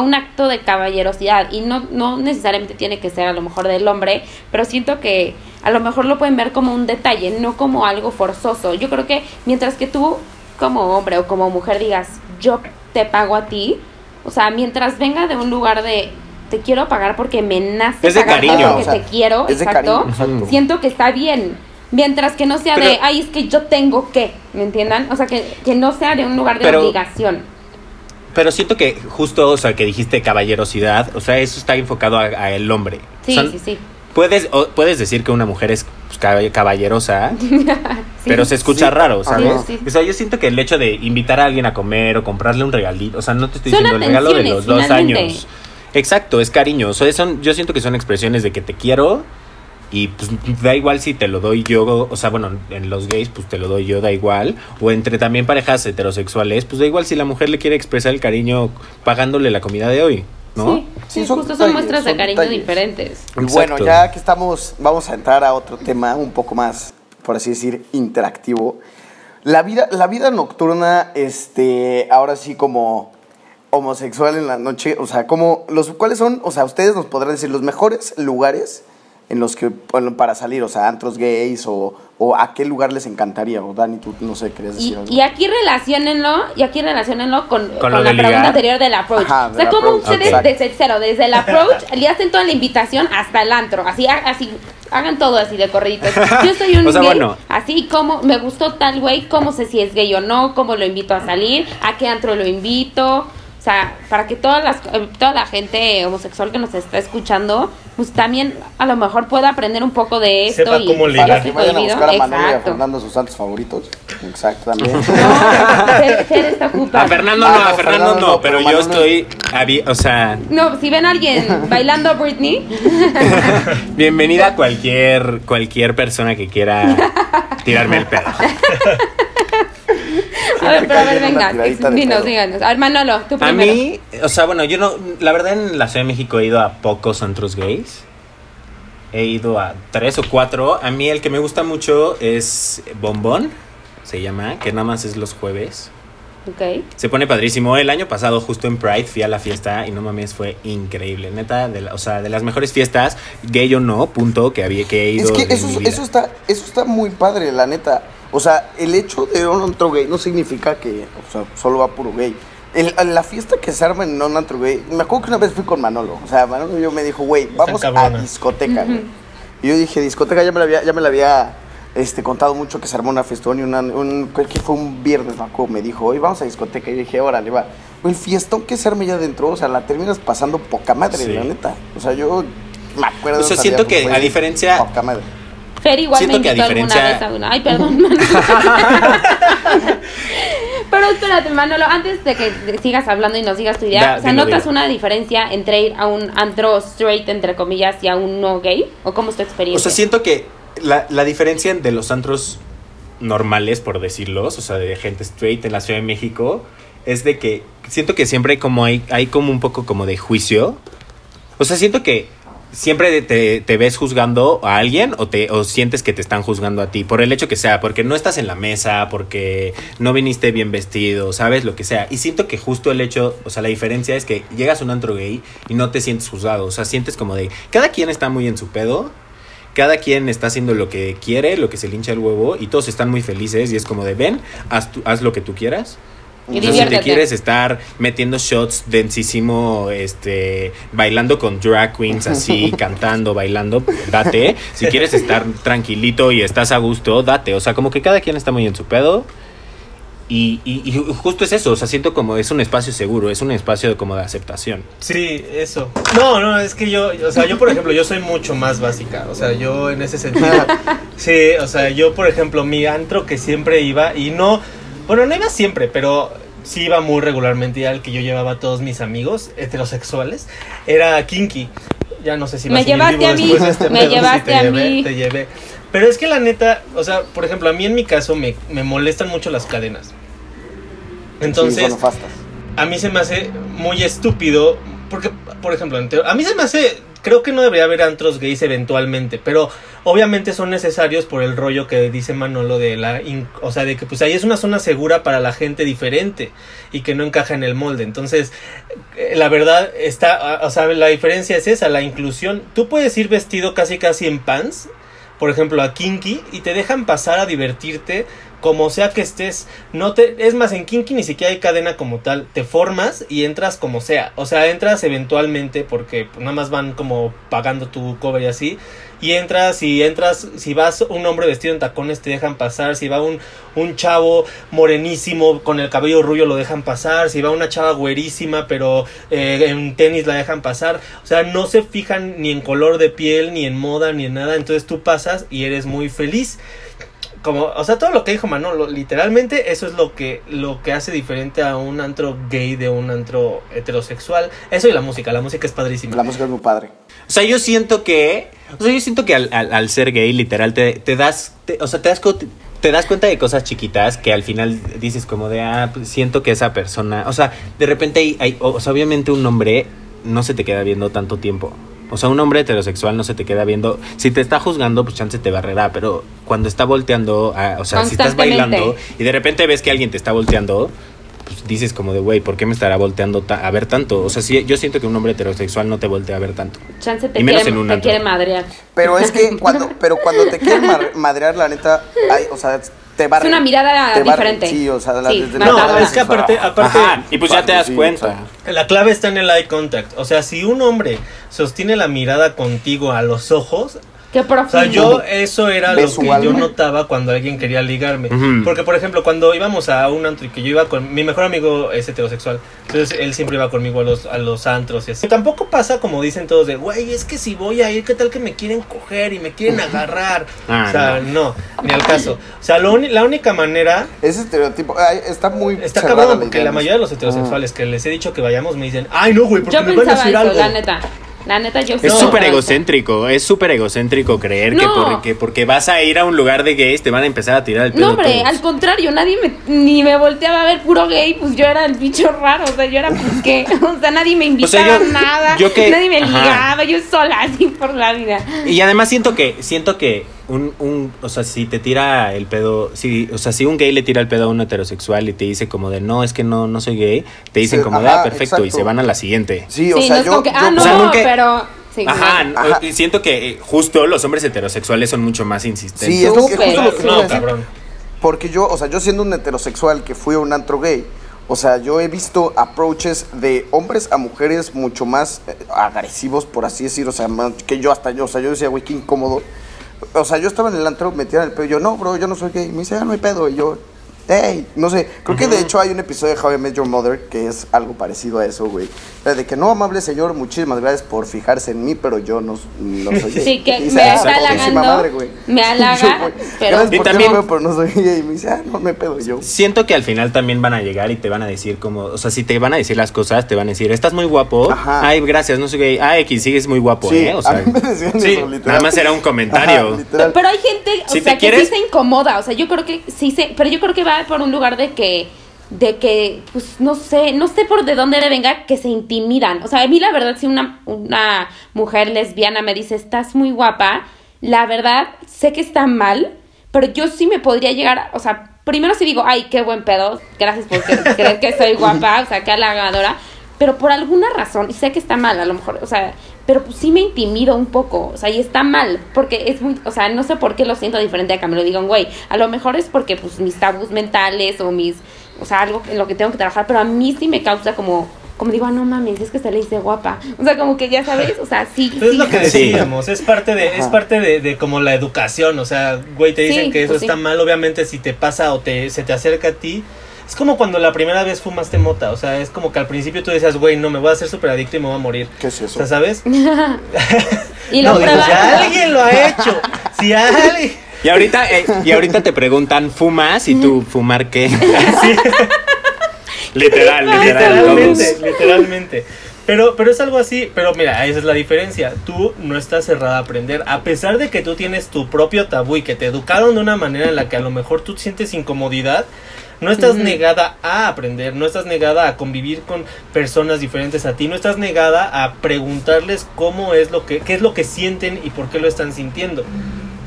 un acto de caballerosidad y no, no necesariamente tiene que ser a lo mejor del hombre, pero siento que a lo mejor lo pueden ver como un detalle, no como algo forzoso. Yo creo que mientras que tú como hombre o como mujer digas, yo te pago a ti, o sea, mientras venga de un lugar de te quiero pagar porque me nace Es de cariño. porque O sea, te quiero, es de exacto, cariño, exacto. siento que está bien. Mientras que no sea de, ay, es que yo tengo que, ¿me entiendan? O sea, que, que no sea de un lugar de Pero- obligación. Pero siento que justo, o sea, que dijiste caballerosidad, o sea, eso está enfocado a, a el hombre. Sí, Son- sí, sí. Puedes, o- puedes decir que una mujer es pues, cab- caballerosa, Sí. pero se escucha Sí. raro, ¿sabes? Sí, sí. O sea, yo siento que el hecho de invitar a alguien a comer o comprarle un regalito, o sea, no te estoy Son diciendo el regalo de los dos años. Exacto, es cariño. O sea, son, yo siento que son expresiones de que te quiero y pues da igual si te lo doy yo, o sea, bueno, en los gays pues te lo doy yo, da igual. O entre también parejas heterosexuales, pues da igual si la mujer le quiere expresar el cariño pagándole la comida de hoy, ¿no? Sí, Sí, sí, son justo son muestras de cariño detalles. diferentes. Y bueno, Exacto. ya que estamos, vamos a entrar a otro tema un poco más, por así decir, interactivo. La vida, la vida nocturna, este, ahora sí como homosexual en la noche, o sea, como los cuáles son, o sea, ustedes nos podrán decir los mejores lugares en los que bueno, para salir, o sea, antros gays o, o a qué lugar les encantaría, o Dani, tú no sé, querías decir Y, algo. y aquí relacionenlo, y aquí relacionenlo con, la pregunta ligar. anterior del approach. Ajá, o sea, como ustedes desde cero, desde el approach, le hacen toda la invitación hasta el antro, así, así, hagan todo así de corriditos. Yo soy un O sea, gay, bueno. así como me gustó tal güey, cómo sé si es gay o no, cómo lo invito a salir, a qué antro lo invito. O sea, para que todas las, eh, toda la gente homosexual que nos está escuchando, pues también a lo mejor pueda aprender un poco de esto. Sepa y cómo ligar. para que vayan a buscar a Manuel y a. Fernando sus santos favoritos. Exacto, también. No, Fer, Fer está ocupada. A Fernando Ah, no, no, a Fernando Fernando no, no, pero pero yo estoy, abi- o sea, No, si ven a alguien bailando Britney, bienvenida a cualquier, cualquier persona que quiera tirarme el pedo. A ver, pero a ver, venga, dinos, díganos. A Manolo, tú A primero. mí, o sea, bueno, yo no, la verdad en la Ciudad de México he ido a pocos antros gays. He ido a tres o cuatro. A mí el que me gusta mucho es Bombón, se llama, que nada más es los jueves. Ok. Se pone padrísimo. El año pasado, justo en Pride, fui a la fiesta y no mames, fue increíble. Neta, de la- o sea, de las mejores fiestas, gay o no, punto, que había que he ido. Es que eso, eso, está, eso está muy padre, la neta. O sea, el hecho de un antro gay no significa que o sea, solo va puro gay. El- la fiesta que se arma en un antro gay, me acuerdo que una vez fui con Manolo. O sea, Manolo yo me dijo, güey, vamos a discoteca. Y yo dije, discoteca ya me la había, ya me la había este, contado mucho que se armó una fiestón y una, un, creo que fue un viernes, me acuerdo, me dijo, hoy vamos a discoteca. Y yo dije, órale, va. El fiestón que se arme ya adentro, o sea, la terminas pasando poca madre, Sí. la neta. O sea, yo me acuerdo. O sea, siento que, a diferencia- Poca madre. Fer igual Siento me invitó alguna diferencia- vez a una. Ay, perdón, Manolo. Pero espérate, Manolo, antes de que sigas hablando y nos digas tu idea, Da, o sea, dilo, ¿notas dilo. una diferencia entre ir a un antro straight, entre comillas, y a un no gay? ¿O cómo es tu O experiencia? sea, siento que la, la diferencia de los antros normales, por decirlos, o sea, de gente straight en la Ciudad de México, es de que siento que siempre como hay, hay como un poco como de juicio. O sea, siento que siempre te, te ves juzgando a alguien o, te, o sientes que te están juzgando a ti, por el hecho que sea, porque no estás en la mesa, porque no viniste bien vestido, ¿sabes? Lo que sea. Y siento que justo el hecho, o sea, la diferencia es que llegas a un antro gay y no te sientes juzgado, o sea, sientes como de, cada quien está muy en su pedo. Cada quien está haciendo lo que quiere, lo que se le hincha el huevo, y todos están muy felices. Y es como de ven, haz, tu- haz lo que tú quieras. Y O sea, si te quieres estar metiendo shots densísimo, este, bailando con drag queens así, cantando, bailando, date. Si quieres estar tranquilito y estás a gusto, date. O sea, como que cada quien está muy en su pedo. Y, y- y justo es eso, o sea, siento como es un espacio seguro, es un espacio de, como de aceptación. Sí, eso. No, no, es que yo, o sea, yo por ejemplo, yo soy mucho más básica, o sea, yo en ese sentido, sí, o sea, yo por ejemplo, mi antro que siempre iba y no, bueno, no iba siempre, pero sí iba muy regularmente y al que yo llevaba a todos mis amigos heterosexuales, era Kinky. Ya no sé si Me llevaste a mí, este me llevaste te a llevé, mí. Te llevé. Pero es que la neta, o sea, por ejemplo, a mí en mi caso me, me molestan mucho las cadenas. Entonces, Sí, son nefastas. a mí se me hace muy estúpido porque por ejemplo a mí se me hace creo que no debería haber antros gays eventualmente pero obviamente son necesarios por el rollo que dice Manolo de la o sea de que pues ahí es una zona segura para la gente diferente y que no encaja en el molde. Entonces eh, la verdad está o sea la diferencia es esa la inclusión. Tú puedes ir vestido casi casi en pants por ejemplo a Kinky y te dejan pasar a divertirte como sea que estés, no te, es más, en Kinky ni siquiera hay cadena como tal, te formas y entras como sea, o sea, entras eventualmente porque nada más van como pagando tu cover y así, y entras y entras, si vas un hombre vestido en tacones te dejan pasar, si va un, un chavo morenísimo con el cabello rubio lo dejan pasar, si va una chava güerísima pero eh, en tenis la dejan pasar, o sea, no se fijan ni en color de piel, ni en moda, ni en nada, entonces tú pasas y eres muy feliz como, o sea, todo lo que dijo Manolo, literalmente eso es lo que, lo que hace diferente a un antro gay de un antro heterosexual. Eso y la música, la música es padrísima. La música es muy padre. O sea, yo siento que. O sea, yo siento que al, al- al ser gay, literal, te, te das. te- o sea, te das, cu- te das cuenta de cosas chiquitas que al final dices, como de, ah, pues siento que esa persona. O sea, de repente hay. hay- o sea, obviamente un hombre no se te queda viendo tanto tiempo. O sea, un hombre heterosexual no se te queda viendo. Si te está juzgando, pues chance te barrerá. Pero cuando está volteando, a- o sea, si estás bailando y de repente ves que alguien te está volteando, pues dices como de, güey, ¿por qué me estará volteando ta- a ver tanto? O sea, sí, yo siento que un hombre heterosexual no te voltea a ver tanto. Chance te Y menos quiere, en un te quiere madrear. Pero es que cuando, pero cuando te quieren mar- madrear, la neta, hay, o sea, te barren. una mirada Te diferente. Sí, o sea, la, Sí, desde No, es que aparte, aparte, Ajá, y pues ya te das Sí, cuenta. o sea, la clave está en el eye contact. O sea, si un hombre sostiene la mirada contigo a los ojos, Qué O profundo. sea, yo eso era lo que yo notaba cuando alguien quería ligarme. Porque, por ejemplo, cuando íbamos a un antro y que yo iba con... Mi mejor amigo es heterosexual. Entonces, él siempre iba conmigo a los, a los antros y así. Tampoco pasa como dicen todos de, güey, es que si voy a ir, ¿qué tal que me quieren coger y me quieren agarrar? Ah, o sea, no. ni al caso. O sea, lo la única manera... Ese estereotipo ay, está muy Está cabrón porque la mayoría de los heterosexuales que les he dicho que vayamos me dicen, ay no, güey, porque Yo nos van a eso, algo. la neta. La neta, yo Es súper egocéntrico, es súper egocéntrico creer que, porque, porque vas a ir a un lugar de gays te van a empezar a tirar el pedo No, hombre, todos. al contrario, nadie me, ni me volteaba a ver puro gay, pues yo era el bicho raro, o sea, yo era pues qué, o sea, nadie me invitaba yo- a nada, yo que- nadie me ajá. ligaba, yo sola así por la vida. Y además siento que, siento que un, un, o sea, si te tira el pedo, si, o sea, si un gay le tira el pedo a un heterosexual y te dice como de no, es que no, no soy gay, te dicen Sí, como de ah, perfecto, y se van a la siguiente. Sí, o sí, sea, no yo, que, yo- ah, no, o sea, nunca- pero... Sí, Ajá, no. Ajá. y siento que eh, justo los hombres heterosexuales son mucho más insistentes. Sí, es lo que, justo lo que No, decir. cabrón. Porque yo, o sea, yo siendo un heterosexual que fui a un antro gay, o sea, yo he visto approaches de hombres a mujeres mucho más eh, agresivos, por así decir, o sea, más que yo hasta yo, o sea, yo decía, güey, qué incómodo. O sea, yo estaba en el antro, me tiran el pedo, y yo, no, bro, yo no soy gay. Me dice, ah, no hay pedo, y yo, hey, no sé, creo que de hecho hay un episodio de How I Met Your Mother que es algo parecido a eso, güey. De que, no, amable señor, muchísimas gracias por fijarse en mí, pero yo no, no soy. Sí, que me "Ah, está putísima halagando, güey". me halaga, pero- Gracias Y por también- también... pero no soy gay. Y me dice, ah, no, me pedo yo. Siento que al final también van a llegar y te van a decir como, o sea, si te van a decir las cosas, te van a decir, estás muy guapo. Ajá. Ay, gracias, no soy gay. Ah, X, sigues muy guapo, Sí, ¿eh? O a sea, mí me decían sí, eso, literal. nada más era un comentario. Ajá. Pero hay gente, o Si sea, te que quieres- sí se incomoda, o sea, yo creo que sí se, pero yo creo que va por un lugar de que, de que, pues, no sé, no sé por de dónde le venga que se intimidan. O sea, a mí la verdad, si una, una mujer lesbiana me dice, estás muy guapa, la verdad, sé que está mal, pero yo sí me podría llegar, o sea, primero sí digo, ay, qué buen pedo, gracias por cre- creer que soy guapa, o sea, qué halagadora, pero por alguna razón, y sé que está mal a lo mejor, o sea, pero pues sí me intimido un poco, o sea, y está mal, porque es muy, o sea, no sé por qué lo siento diferente a que me lo digan, güey, a lo mejor es porque pues mis tabús mentales o mis, o sea, algo en lo que tengo que trabajar, pero a mí sí me causa como, como digo, ah, no mames, es que se le dice guapa, o sea, como que ya sabes, o sea, sí, Pero es sí. lo que Sí. decíamos, es parte de, es parte de, de como la educación, o sea, güey, te dicen Sí, que eso pues sí. está mal, obviamente si te pasa o te, se te acerca a ti, es como cuando la primera vez fumaste mota, o sea, es como que al principio tú decías, güey, no, me voy a hacer súper adicto y me voy a morir. ¿Qué es O eso? sea, ¿sabes? y lo no, digo, pruebas. si alguien lo ha hecho, si alguien... Y ahorita, eh, y ahorita te preguntan, ¿fumas? Y tú, ¿fumar qué? literal, literal. Literalmente, literalmente. Pero, pero es algo así, pero mira, esa es la diferencia. Tú no estás cerrada a aprender. A pesar de que tú tienes tu propio tabú y que te educaron de una manera en la que a lo mejor tú sientes incomodidad, no estás negada a aprender, no estás negada a convivir con personas diferentes a ti, no estás negada a preguntarles cómo es lo que, qué es lo que sienten y por qué lo están sintiendo.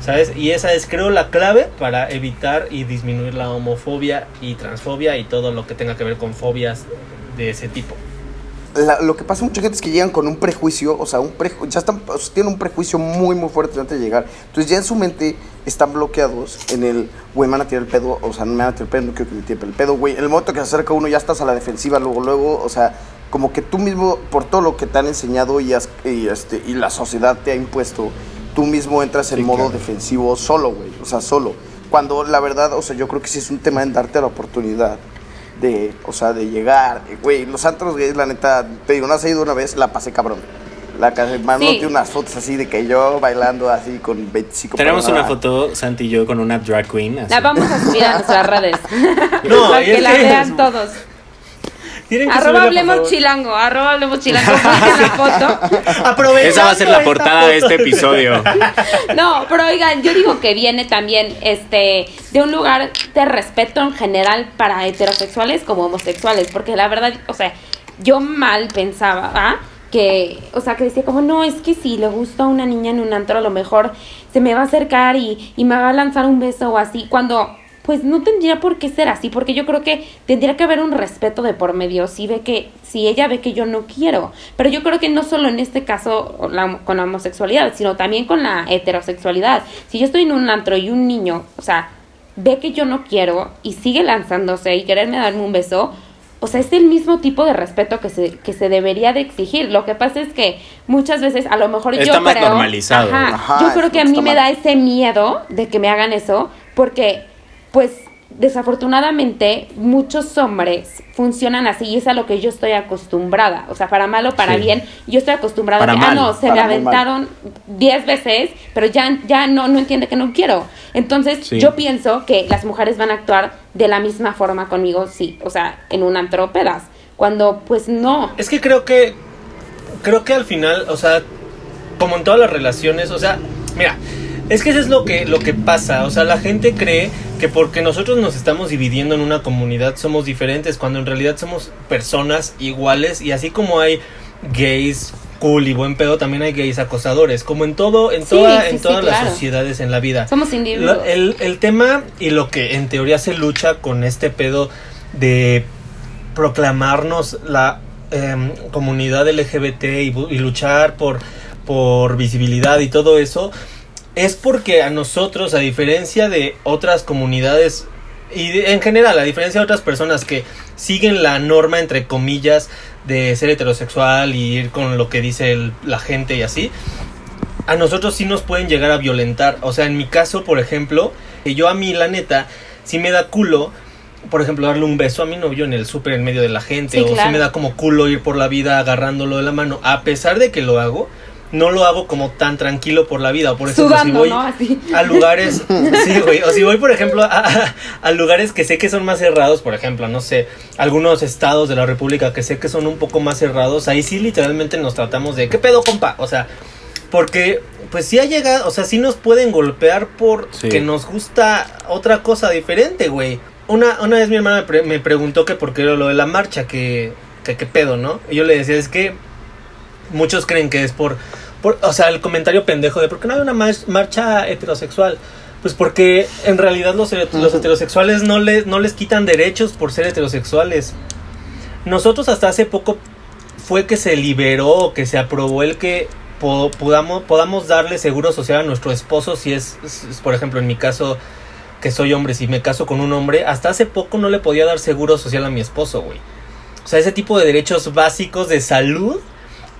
¿Sabes? Y esa es, creo, la clave para evitar y disminuir la homofobia y transfobia y todo lo que tenga que ver con fobias de ese tipo. La- lo que pasa mucha gente es que llegan con un prejuicio, o sea, un preju- ya están, o sea, tienen un prejuicio muy, muy fuerte antes de llegar. Entonces ya en su mente están bloqueados en el, güey, me van a tirar el pedo, o sea, no me van a tirar el pedo, no quiero que me tiren el pedo, güey. En el momento que se acerca uno ya estás a la defensiva, luego, luego, o sea, como que tú mismo, por todo lo que te han enseñado y, has- y, este, y la sociedad te ha impuesto, tú mismo entras en Sí, modo claro. defensivo solo, güey, o sea, solo. Cuando la verdad, o sea, yo creo que sí es un tema en darte la oportunidad de, o sea, de llegar, eh, güey, los antros gays, la neta, te digo, no has ido una vez, la pasé cabrón. La casa, Sí. unas fotos así de que yo bailando así con 25 Tenemos una foto, Santi y yo, con una drag queen. así. La vamos a subir a nuestras redes. No, para que la vean todos. Tienen que Arroba hablemos chilango, arroba hablemos chilango, la foto. Aprovechando Esa va a ser la portada de este episodio. No, pero oigan, yo digo que viene también este de un lugar de respeto en general para heterosexuales como homosexuales, porque la verdad, o sea, yo mal pensaba ¿ah? que, o sea, que decía como, no, es que si le gusta a una niña en un antro, a lo mejor se me va a acercar y, y me va a lanzar un beso o así, cuando pues no tendría por qué ser así, porque yo creo que tendría que haber un respeto de por medio, si ve que, si ella ve que yo no quiero, pero yo creo que no solo en este caso la- con la homosexualidad, sino también con la heterosexualidad. Si yo estoy en un antro y un niño, o sea, ve que yo no quiero y sigue lanzándose y quererme darme un beso, o sea, es el mismo tipo de respeto que se, que se debería de exigir. Lo que pasa es que muchas veces, a lo mejor Está yo más creo... normalizado. Ajá, Ajá, yo creo que a mí me mal. da ese miedo de que me hagan eso, porque, pues, desafortunadamente, muchos hombres funcionan así y es a lo que yo estoy acostumbrada. O sea, para mal o para Sí. bien, yo estoy acostumbrada Para a que, ah, no, se me aventaron 10 veces, pero ya, ya no, no entiende que no quiero. Entonces, Sí. yo pienso que las mujeres van a actuar de la misma forma conmigo, sí, o sea, en un antropedas. Cuando, pues, no. Es que creo que creo que al final, o sea, como en todas las relaciones, o sea, mira, es que eso es lo que, lo que pasa, o sea, la gente cree que porque nosotros nos estamos dividiendo en una comunidad somos diferentes, cuando en realidad somos personas iguales y así como hay gays cool y buen pedo, también hay gays acosadores, como en todo, en toda, sí, en sí, todas las sociedades en la vida. Somos individuos. El, el tema y lo que en teoría se lucha con este pedo de proclamarnos la em, comunidad LGBT y, y luchar por, por visibilidad y todo eso, es porque a nosotros, a diferencia de otras comunidades y de- en general, a diferencia de otras personas que siguen la norma, entre comillas, de ser heterosexual y ir con lo que dice el- la gente y así, a nosotros sí nos pueden llegar a violentar. O sea, en mi caso, por ejemplo, que yo a mí, la neta, sí me da culo, por ejemplo, darle un beso a mi novio en el súper en medio de la gente. Sí, o claro. sí me da como culo ir por la vida agarrándolo de la mano. A pesar de que lo hago, no lo hago como tan tranquilo por la vida. O por ejemplo, si voy ¿no? Así. a lugares, sí, güey, o si voy, por ejemplo, a, a- a lugares que sé que son más cerrados, por ejemplo, no sé, algunos estados de la República que sé que son un poco más cerrados, ahí sí literalmente nos tratamos de, ¿qué pedo, compa? O sea, porque, pues sí ha llegado, o sea, sí nos pueden golpear por Sí. que nos gusta otra cosa diferente, güey. Una, una vez mi hermana me, pre- me preguntó que por qué era lo de la marcha, que, que qué pedo, ¿no? Y yo le decía, es que muchos creen que es por, por o sea, el comentario pendejo de por qué no hay una mar- marcha heterosexual. Pues porque en realidad los, los heterosexuales no les, no les quitan derechos por ser heterosexuales. Nosotros hasta hace poco fue que se liberó, que se aprobó el que po- podamos, podamos darle seguro social a nuestro esposo si es, es- por ejemplo, en mi caso, que soy hombre, si me caso con un hombre, hasta hace poco no le podía dar seguro social a mi esposo, güey. O sea, ese tipo de derechos básicos de salud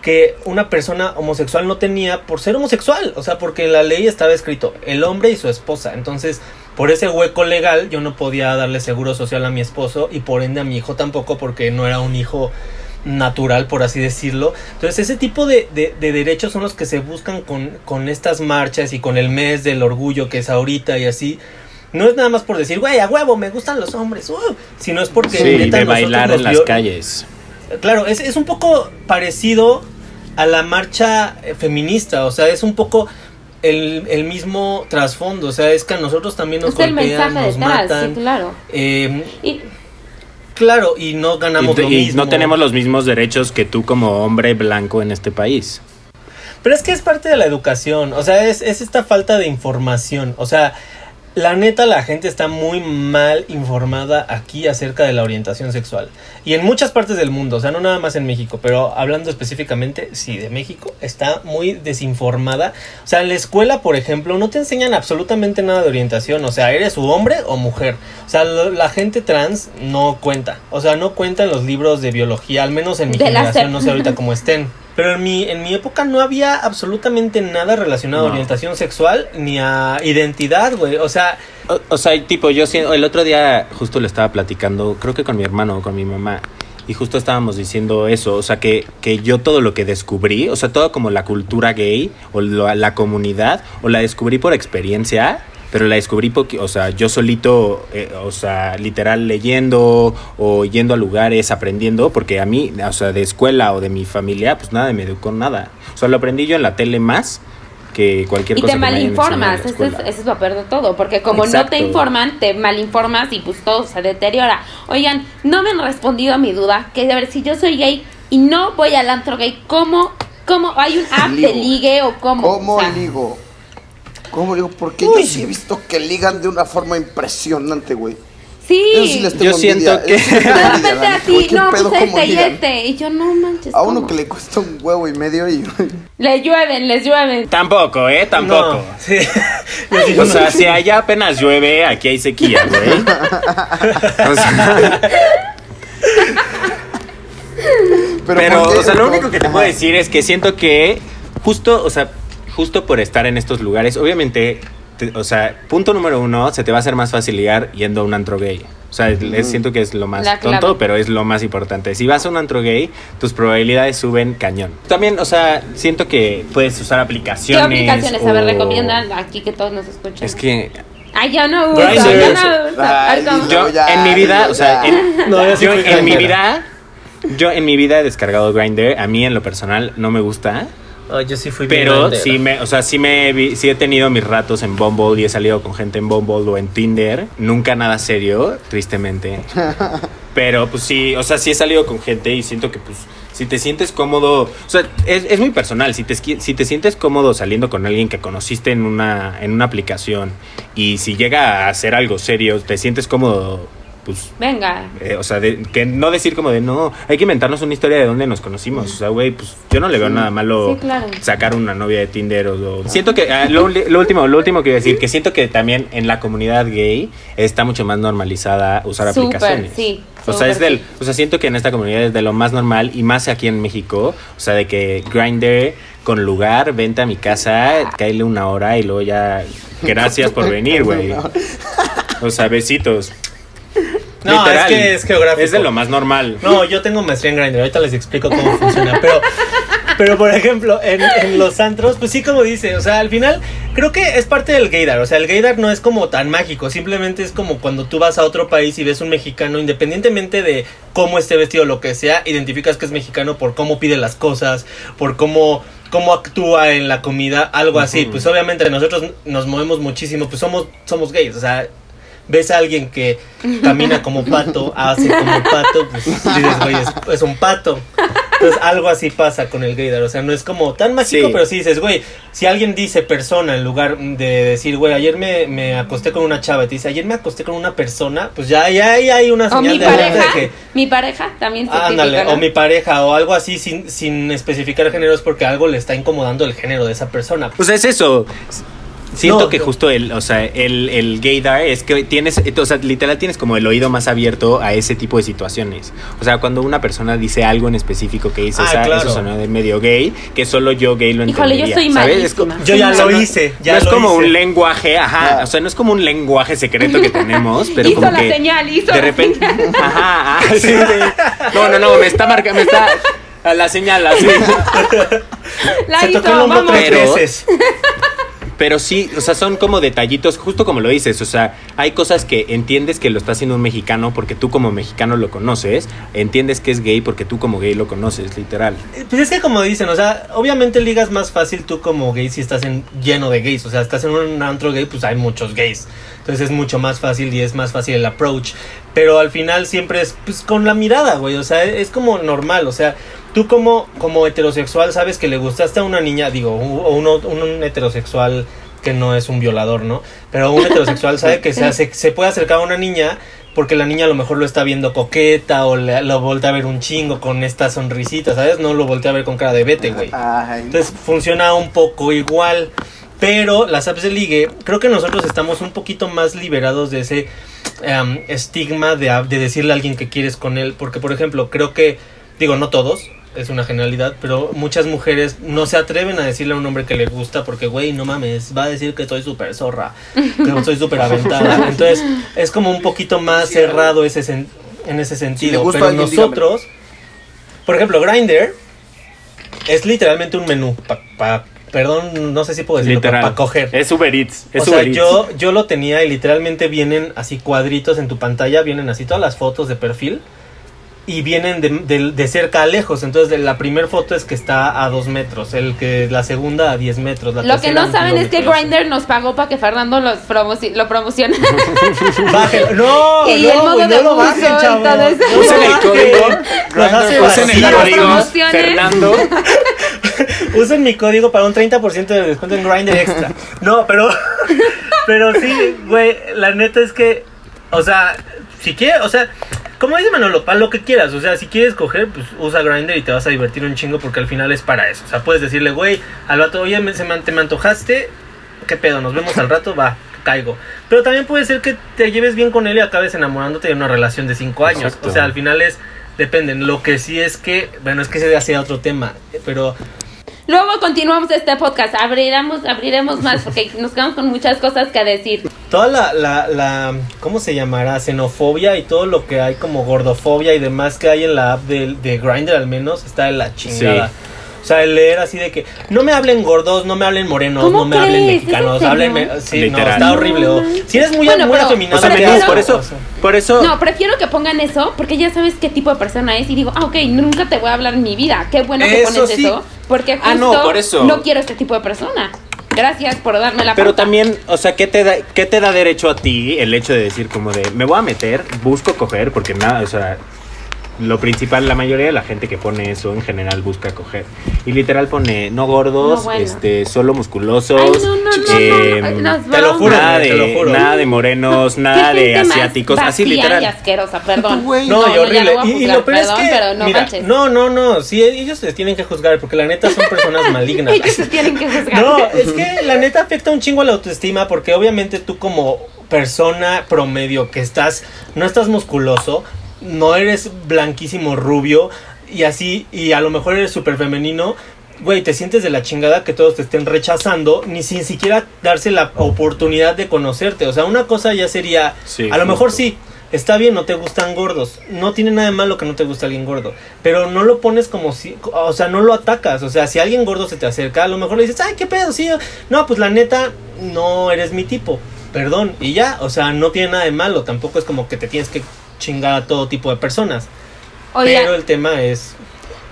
que una persona homosexual no tenía por ser homosexual. O sea, porque en la ley estaba escrito el hombre y su esposa. Entonces, por ese hueco legal, yo no podía darle seguro social a mi esposo y por ende a mi hijo tampoco, porque no era un hijo natural, por así decirlo. Entonces, ese tipo de, de- de derechos son los que se buscan con, con estas marchas y con el mes del orgullo que es ahorita y así. No es nada más por decir, güey, a huevo, me gustan los hombres, uh", sino es porque Sí, de bailar en las calles. Claro, es, es un poco parecido a la marcha eh, feminista, o sea, es un poco el, el mismo trasfondo, o sea, es que a nosotros también nos Es el golpean, mensaje nos detrás, matan, sí, claro. eh, Y claro, y no ganamos Y, lo y mismo. no tenemos los mismos derechos que tú como hombre blanco en este país. Pero es que es parte de la educación, o sea, es, es esta falta de información, o sea, la neta la gente está muy mal informada aquí acerca de la orientación sexual. Y en muchas partes del mundo, o sea, no nada más en México, pero hablando específicamente, sí, de México, está muy desinformada. O sea, en la escuela, por ejemplo, no te enseñan absolutamente nada de orientación, o sea, eres hombre o mujer. O sea, lo- la gente trans no cuenta, o sea, no cuenta en los libros de biología, al menos en mi De generación, no sé ahorita cómo estén. Pero en mi, en mi época no había absolutamente nada relacionado a No. orientación sexual ni a identidad, güey. O sea, O, o sea, tipo, yo siento- el otro día justo le estaba platicando, creo que con mi hermano o con mi mamá, y justo estábamos diciendo eso, o sea, que, que yo todo lo que descubrí, o sea, todo como la cultura gay o la comunidad, o la descubrí por experiencia, pero la descubrí, porque, o sea, yo solito, eh, o sea, literal leyendo o yendo a lugares, aprendiendo, porque a mí, o sea, de escuela o de mi familia, pues nada me educó nada. O sea, lo aprendí yo en la tele más que cualquier Y cosa te en la malinformas, ese es, ese es lo peor de todo, porque como no Exacto. te informan, te malinformas y pues todo se deteriora. Oigan, no me han respondido a mi duda, que a ver, si yo soy gay y no voy al antro gay, ¿cómo, cómo hay un app de Ligo. ligue o cómo? ¿Cómo O sea, ligo? ¿Cómo ligo? Porque yo sí he visto que ligan de una forma impresionante, güey. Sí, sí les tengo Yo siento envidia, que- eso sí les de repente así, güey, ¿qué no, pues este y este, y yo no manches. A uno ¿cómo? que le cuesta un huevo y medio y... Les llueven, les llueven. Tampoco, ¿eh? Tampoco. no, sí. O no. sea, si allá apenas llueve, aquí hay sequía, güey. O sea, pero, o sea, lo ¿Por- único que te puedo decir es que siento que justo, o sea, justo por estar en estos lugares, obviamente, te- o sea, punto número uno, se te va a hacer más fácil ligar yendo a un antro gay. O sea, es- siento que es lo más La clave. tonto, pero es lo más importante. Si vas a un antro gay, tus probabilidades suben cañón. También, o sea, siento que puedes usar ¿Qué aplicaciones. aplicaciones? A ver, o- recomiendan aquí que todos nos escuchan. Es que Ay, yo no uso, yo no uso. Ay, Ay, ¿cómo? No, yo ya, en mi vida, o sea, en, No, yo en mi vida, Yo en mi vida he descargado Grindr. A mí en lo personal no me gusta. Yo sí fui bien Pero grindera. sí me, o sea, sí me vi- sí he tenido mis ratos en Bumble y he salido con gente en Bumble o en Tinder. Nunca nada serio, tristemente. Pero pues sí, o sea, sí he salido con gente y siento que pues si te sientes cómodo, o sea, es, es muy personal, si te, si te sientes cómodo saliendo con alguien que conociste en una, en una aplicación y si llega a hacer algo serio, te sientes cómodo, pues Venga. eh, o sea, de- que no decir como de no, hay que inventarnos una historia de dónde nos conocimos. O sea, güey, pues yo no le veo nada malo Sí, claro. sacar una novia de Tinder o. o- Siento que, ah, lo, lo último, lo último que iba a decir, que siento que también en la comunidad gay está mucho más normalizada usar Súper, aplicaciones. sí, O sea, es del, sí. o sea, siento que en esta comunidad es de lo más normal y más aquí en México. O sea, de que Grindr con lugar, vente a mi casa, cáele una hora y luego ya. Gracias por venir, güey. O sea, besitos. No, es que es geográfico. Es de lo más normal. No, yo tengo maestría en Grindr, ahorita les explico cómo funciona, pero, pero por ejemplo, en, en los antros, pues sí, como dice, o sea, al final creo que es parte del gaydar, o sea, el gaydar no es como tan mágico, simplemente es como cuando tú vas a otro país y ves un mexicano, independientemente de cómo esté vestido o lo que sea, identificas que es mexicano por cómo pide las cosas, por cómo cómo actúa en la comida, algo así, pues obviamente nosotros nos movemos muchísimo, pues somos somos gays, o sea, ves a alguien que camina como pato, hace como pato, pues dices, güey, es, es un pato. Entonces algo así pasa con el gaydar, o sea, no es como tan mágico, Sí. pero sí dices, güey, si alguien dice persona en lugar de decir, güey, ayer me, me acosté con una chava, y te dice, ayer me acosté con una persona, pues ya, ya, ya hay una O señal mi de alerta pareja. de que, Mi pareja también se ándale, o mi pareja, o algo así sin, sin especificar género, es porque algo le está incomodando el género de esa persona. O sea, es eso. Siento No, que no. justo el, o sea, el, el gaydar es que tienes, o sea, literal tienes como el oído más abierto a ese tipo de situaciones. O sea, cuando una persona dice algo en específico que dice, Ah, "Esa- claro. eso sonó de medio gay, que solo yo gay lo Híjole, yo entendería. soy ¿sabes? Como- Yo ya o sea, lo hice, ya no es lo como hice. un lenguaje, ajá, o sea, no es como un lenguaje secreto que tenemos, pero Hizo como la que señal, hizo de la repente, señal. ajá, ah, sí, sí. no, no, no, me está marcando, me está a la señal así. La Se hizo, tocó el hombro vamos. tres Pero- veces. Pero sí, o sea, son como detallitos, justo como lo dices, o sea, hay cosas que entiendes que lo está haciendo un mexicano porque tú como mexicano lo conoces, entiendes que es gay porque tú como gay lo conoces, literal. Pues es que como dicen, o sea, obviamente ligas más fácil tú como gay si estás en, lleno de gays. O sea, estás en un antro gay, pues hay muchos gays. Entonces es mucho más fácil y es más fácil el approach. Pero al final siempre es pues con la mirada, güey. O sea, es como normal. O sea, tú como, como heterosexual sabes que le gustaste a una niña, digo, o uno, un, heterosexual que no es un violador, ¿no? Pero un heterosexual sabe que se, hace, se puede acercar a una niña porque la niña a lo mejor lo está viendo coqueta o le- lo voltea a ver un chingo con esta sonrisita, ¿sabes? No lo voltea a ver con cara de vete, güey. Entonces funciona un poco igual. Pero las apps de ligue, creo que nosotros estamos un poquito más liberados de ese estigma de, decirle a alguien que quieres con él. Porque, por ejemplo, creo que, digo, no todos, es una generalidad, pero muchas mujeres no se atreven a decirle a un hombre que le gusta porque, güey, no mames, va a decir que soy súper zorra, que soy súper aventada. Entonces, es como un poquito más cerrado ese sen- en ese sentido. pero alguien, nosotros, por ejemplo, Grindr es literalmente un menú. Pa, pa- perdón, no sé si puedo decirlo, Literal. para coger. Es Uber Eats, es o sea, Uber Eats. yo, yo lo tenía y literalmente vienen así cuadritos en tu pantalla, vienen así todas las fotos de perfil y vienen de, de- de cerca a lejos. Entonces, de la primera foto es que está a dos metros, el que la segunda a 10 metros. la Lo que no saben es que. Grindr nos pagó para que Fernando los promoci- lo promocione. No, Y no, el modo güey, de no lo bajen, y chavos. todo eso. No Usen lo el bajen. código, Los hace usen el código promociones. Fernando. Usen mi código para un 30% de descuento en Grindr extra. No, pero. Pero sí, güey, la neta es que. O sea, si quieres, o sea, como dice Manolo, para lo que quieras. O sea, si quieres coger, pues usa Grindr y te vas a divertir un chingo porque al final es para eso. O sea, puedes decirle, güey, al vato, oye, me, se me, te me antojaste. ¿Qué pedo? Nos vemos al rato, va, caigo. Pero también puede ser que te lleves bien con él y acabes enamorándote de una relación de 5 años. Exacto. O sea, al final es. Dependen. Lo que sí es que. Bueno, es que ese ya sea otro tema. Pero Luego continuamos este podcast. Abriremos, abriremos más porque nos quedamos con muchas cosas que decir. toda la, la, la, ¿cómo se llamará? Xenofobia y todo lo que hay como gordofobia y demás que hay en la app de, de Grindr al menos está de la chingada. Sí. O sea, el leer así de que no me hablen gordos, no me hablen morenos, ¿Cómo no me hablen en mexicanos, háblenme. Sí, no, Literal. está horrible. o- si eres muy, Bueno, muy afeminado, O sea, te Prefiero- das por eso, por eso. No, prefiero que pongan eso porque ya sabes qué tipo de persona es y digo, ah, ok, nunca te voy a hablar en mi vida. Qué bueno que Eso pones sí. eso porque justo Ah, no, por eso. no quiero este tipo de persona. Gracias por darme la Pero pauta. también, o sea, ¿qué te, da, ¿qué te da derecho a ti el hecho de decir como de, me voy a meter, busco coger, porque nada, o sea, lo principal, la mayoría de la gente que pone eso en general busca coger. Y literal pone, no gordos, No, bueno. este, solo musculosos. Ay, no, no, no, eh, te lo juro, nada, te lo de, juro. nada de morenos, nada de asiáticos, así literal. y asquerosa, perdón. No, y horrible. y, lo peor es que, pero no mira, no, no, no, sí, ellos les tienen que juzgar porque la neta son personas malignas. Ellos se tienen que juzgar. No, es que la neta afecta un chingo a la autoestima porque obviamente tú como persona promedio que estás, no estás musculoso, no eres blanquísimo rubio y así, y a lo mejor eres súper femenino, güey, te sientes de la chingada que todos te estén rechazando, ni sin siquiera darse la oportunidad de conocerte. O sea, una cosa ya sería, Sí, a lo mejor sí, está bien, no te gustan gordos. No tiene nada de malo que no te guste alguien gordo. Pero no lo pones como si. O sea, no lo atacas. O sea, si alguien gordo se te acerca, a lo mejor le dices, ay, qué pedo, sí. No, pues la neta, no eres mi tipo. Perdón. Y ya, o sea, no tiene nada de malo. Tampoco es como que te tienes que chingar a todo tipo de personas. Oiga, Pero el tema es.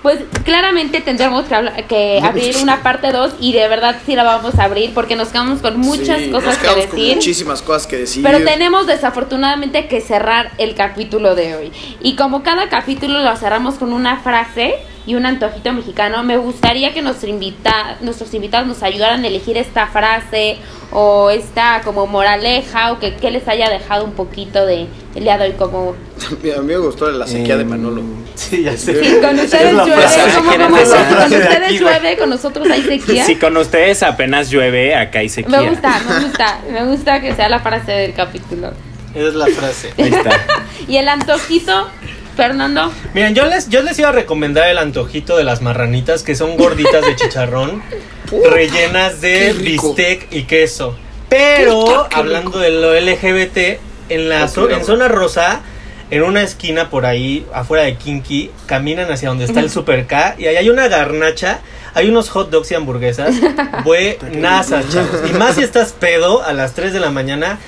pues claramente tendremos que, hablar- que abrir una parte 2 y de verdad sí la vamos a abrir porque nos quedamos con muchas Sí, cosas nos que con decir. muchísimas cosas que decir. Pero tenemos desafortunadamente que cerrar el capítulo de hoy. Y como cada capítulo lo cerramos con una frase y un antojito mexicano, me gustaría que nuestro invita nuestros invitados nos ayudaran a elegir esta frase o esta como moraleja o que, que les haya dejado un poquito de el día de hoy como... A mí me gustó la sequía de Manolo. Sí, ya sé. Sí, con ustedes llueve, frase, como, ¿quieren como- esa con ustedes aquí, llueve, con nosotros hay sequía. Si con ustedes apenas llueve, acá hay sequía. Me gusta, me gusta, me gusta que sea la frase del capítulo. Esa es la frase. Ahí está. Y el antojito, Fernando. Miren, yo les, yo les iba a recomendar el antojito de las marranitas, que son gorditas de chicharrón, rellenas de bistec y queso. Pero, hablando de lo LGBT, en la zo- en zona rosa, en una esquina por ahí, afuera de Kinky, caminan hacia donde está el Super K y ahí hay una garnacha, hay unos hot dogs y hamburguesas buenasas, chavos. Y más si estás pedo a las 3 de la mañana,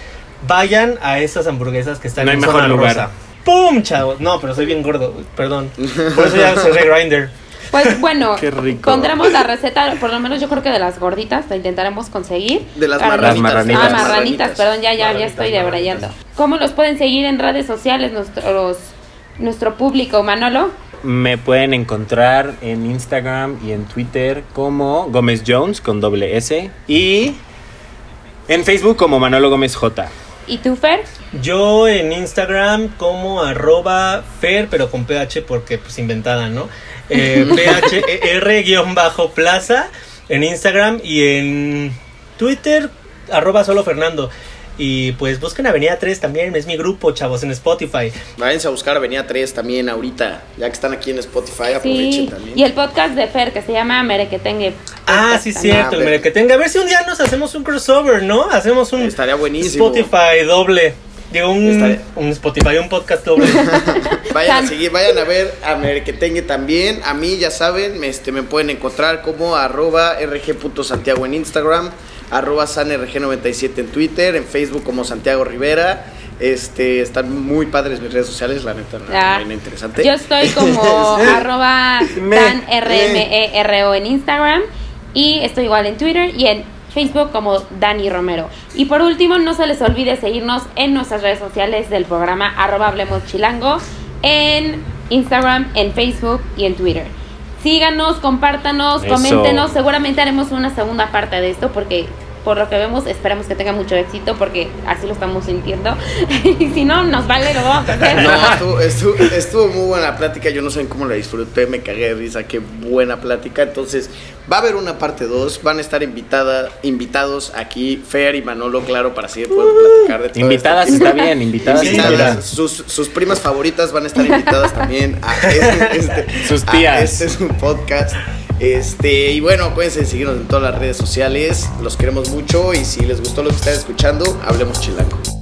vayan a esas hamburguesas que están No hay en mejor zona lugar. ¡Pum, chavos! No, pero soy bien gordo, perdón. Por eso ya cerré Grinder. Pues bueno, Qué rico. pondremos la receta, por lo menos yo creo que de las gorditas, la intentaremos conseguir. De las Para- marranitas. marranitas. Ah, Las marranitas, perdón, ya, ya, ya estoy Marranitas, debrayando. ¿Cómo los pueden seguir en redes sociales nuestros, nuestro público, Manolo? Me pueden encontrar en Instagram y en Twitter como Gómez Jones con doble S y en Facebook como Manolo Gómez J. ¿Y tú, Fer? Yo en Instagram como arroba fer, pero con ph porque pues inventada, ¿no? Eh, phr-plaza en Instagram y en Twitter arroba solo Fernando. Y pues busquen Avenida 3 también, es mi grupo, chavos, en Spotify. Váyanse a buscar Avenida 3 también ahorita, ya que están aquí en Spotify, aprovechen Sí. también. Y el podcast de Fer que se llama Merequetengue. Ah, sí, también. cierto, el Ah, mere que tenga. A ver si un día nos hacemos un crossover, ¿no? Hacemos un Estaría buenísimo. Spotify doble. Digo, un, un Spotify, un podcast doble. Vayan a seguir, vayan a ver a Merequetengue también. A mí, ya saben, me, este, me pueden encontrar como arroba rg.santiago en Instagram, arroba sanrg97 en Twitter, en Facebook como Santiago Rivera. Este, están muy padres mis redes sociales, la neta, Ah, muy interesante. Yo estoy como arroba Me- danrmero en Instagram y estoy igual en Twitter y en Facebook como Dani Romero. Y por último, no se les olvide seguirnos en nuestras redes sociales del programa arroba Hablemos Chilango en Instagram, en Facebook y en Twitter. Síganos, compártanos, Eso. coméntenos. Seguramente haremos una segunda parte de esto porque por lo que vemos esperamos que tenga mucho éxito porque así lo estamos sintiendo. y si no, nos vale, lo vamos a hacer. No, estuvo, estuvo, estuvo muy buena la plática. Yo no sé cómo la disfruté, me cagué de risa. Qué buena plática. Entonces, va a haber una parte 2. Van a estar invitada, invitados aquí, Fer y Manolo, claro, para así poder platicar de todo Invitadas esto. está bien, invitadas Invitadas. sus, sus primas favoritas van a estar invitadas también a este, este- Sus a tías. este es un podcast. Este, y bueno, acuérdense de seguirnos en todas las redes sociales. Los queremos mucho y si les gustó lo que están escuchando, hablemos chilango.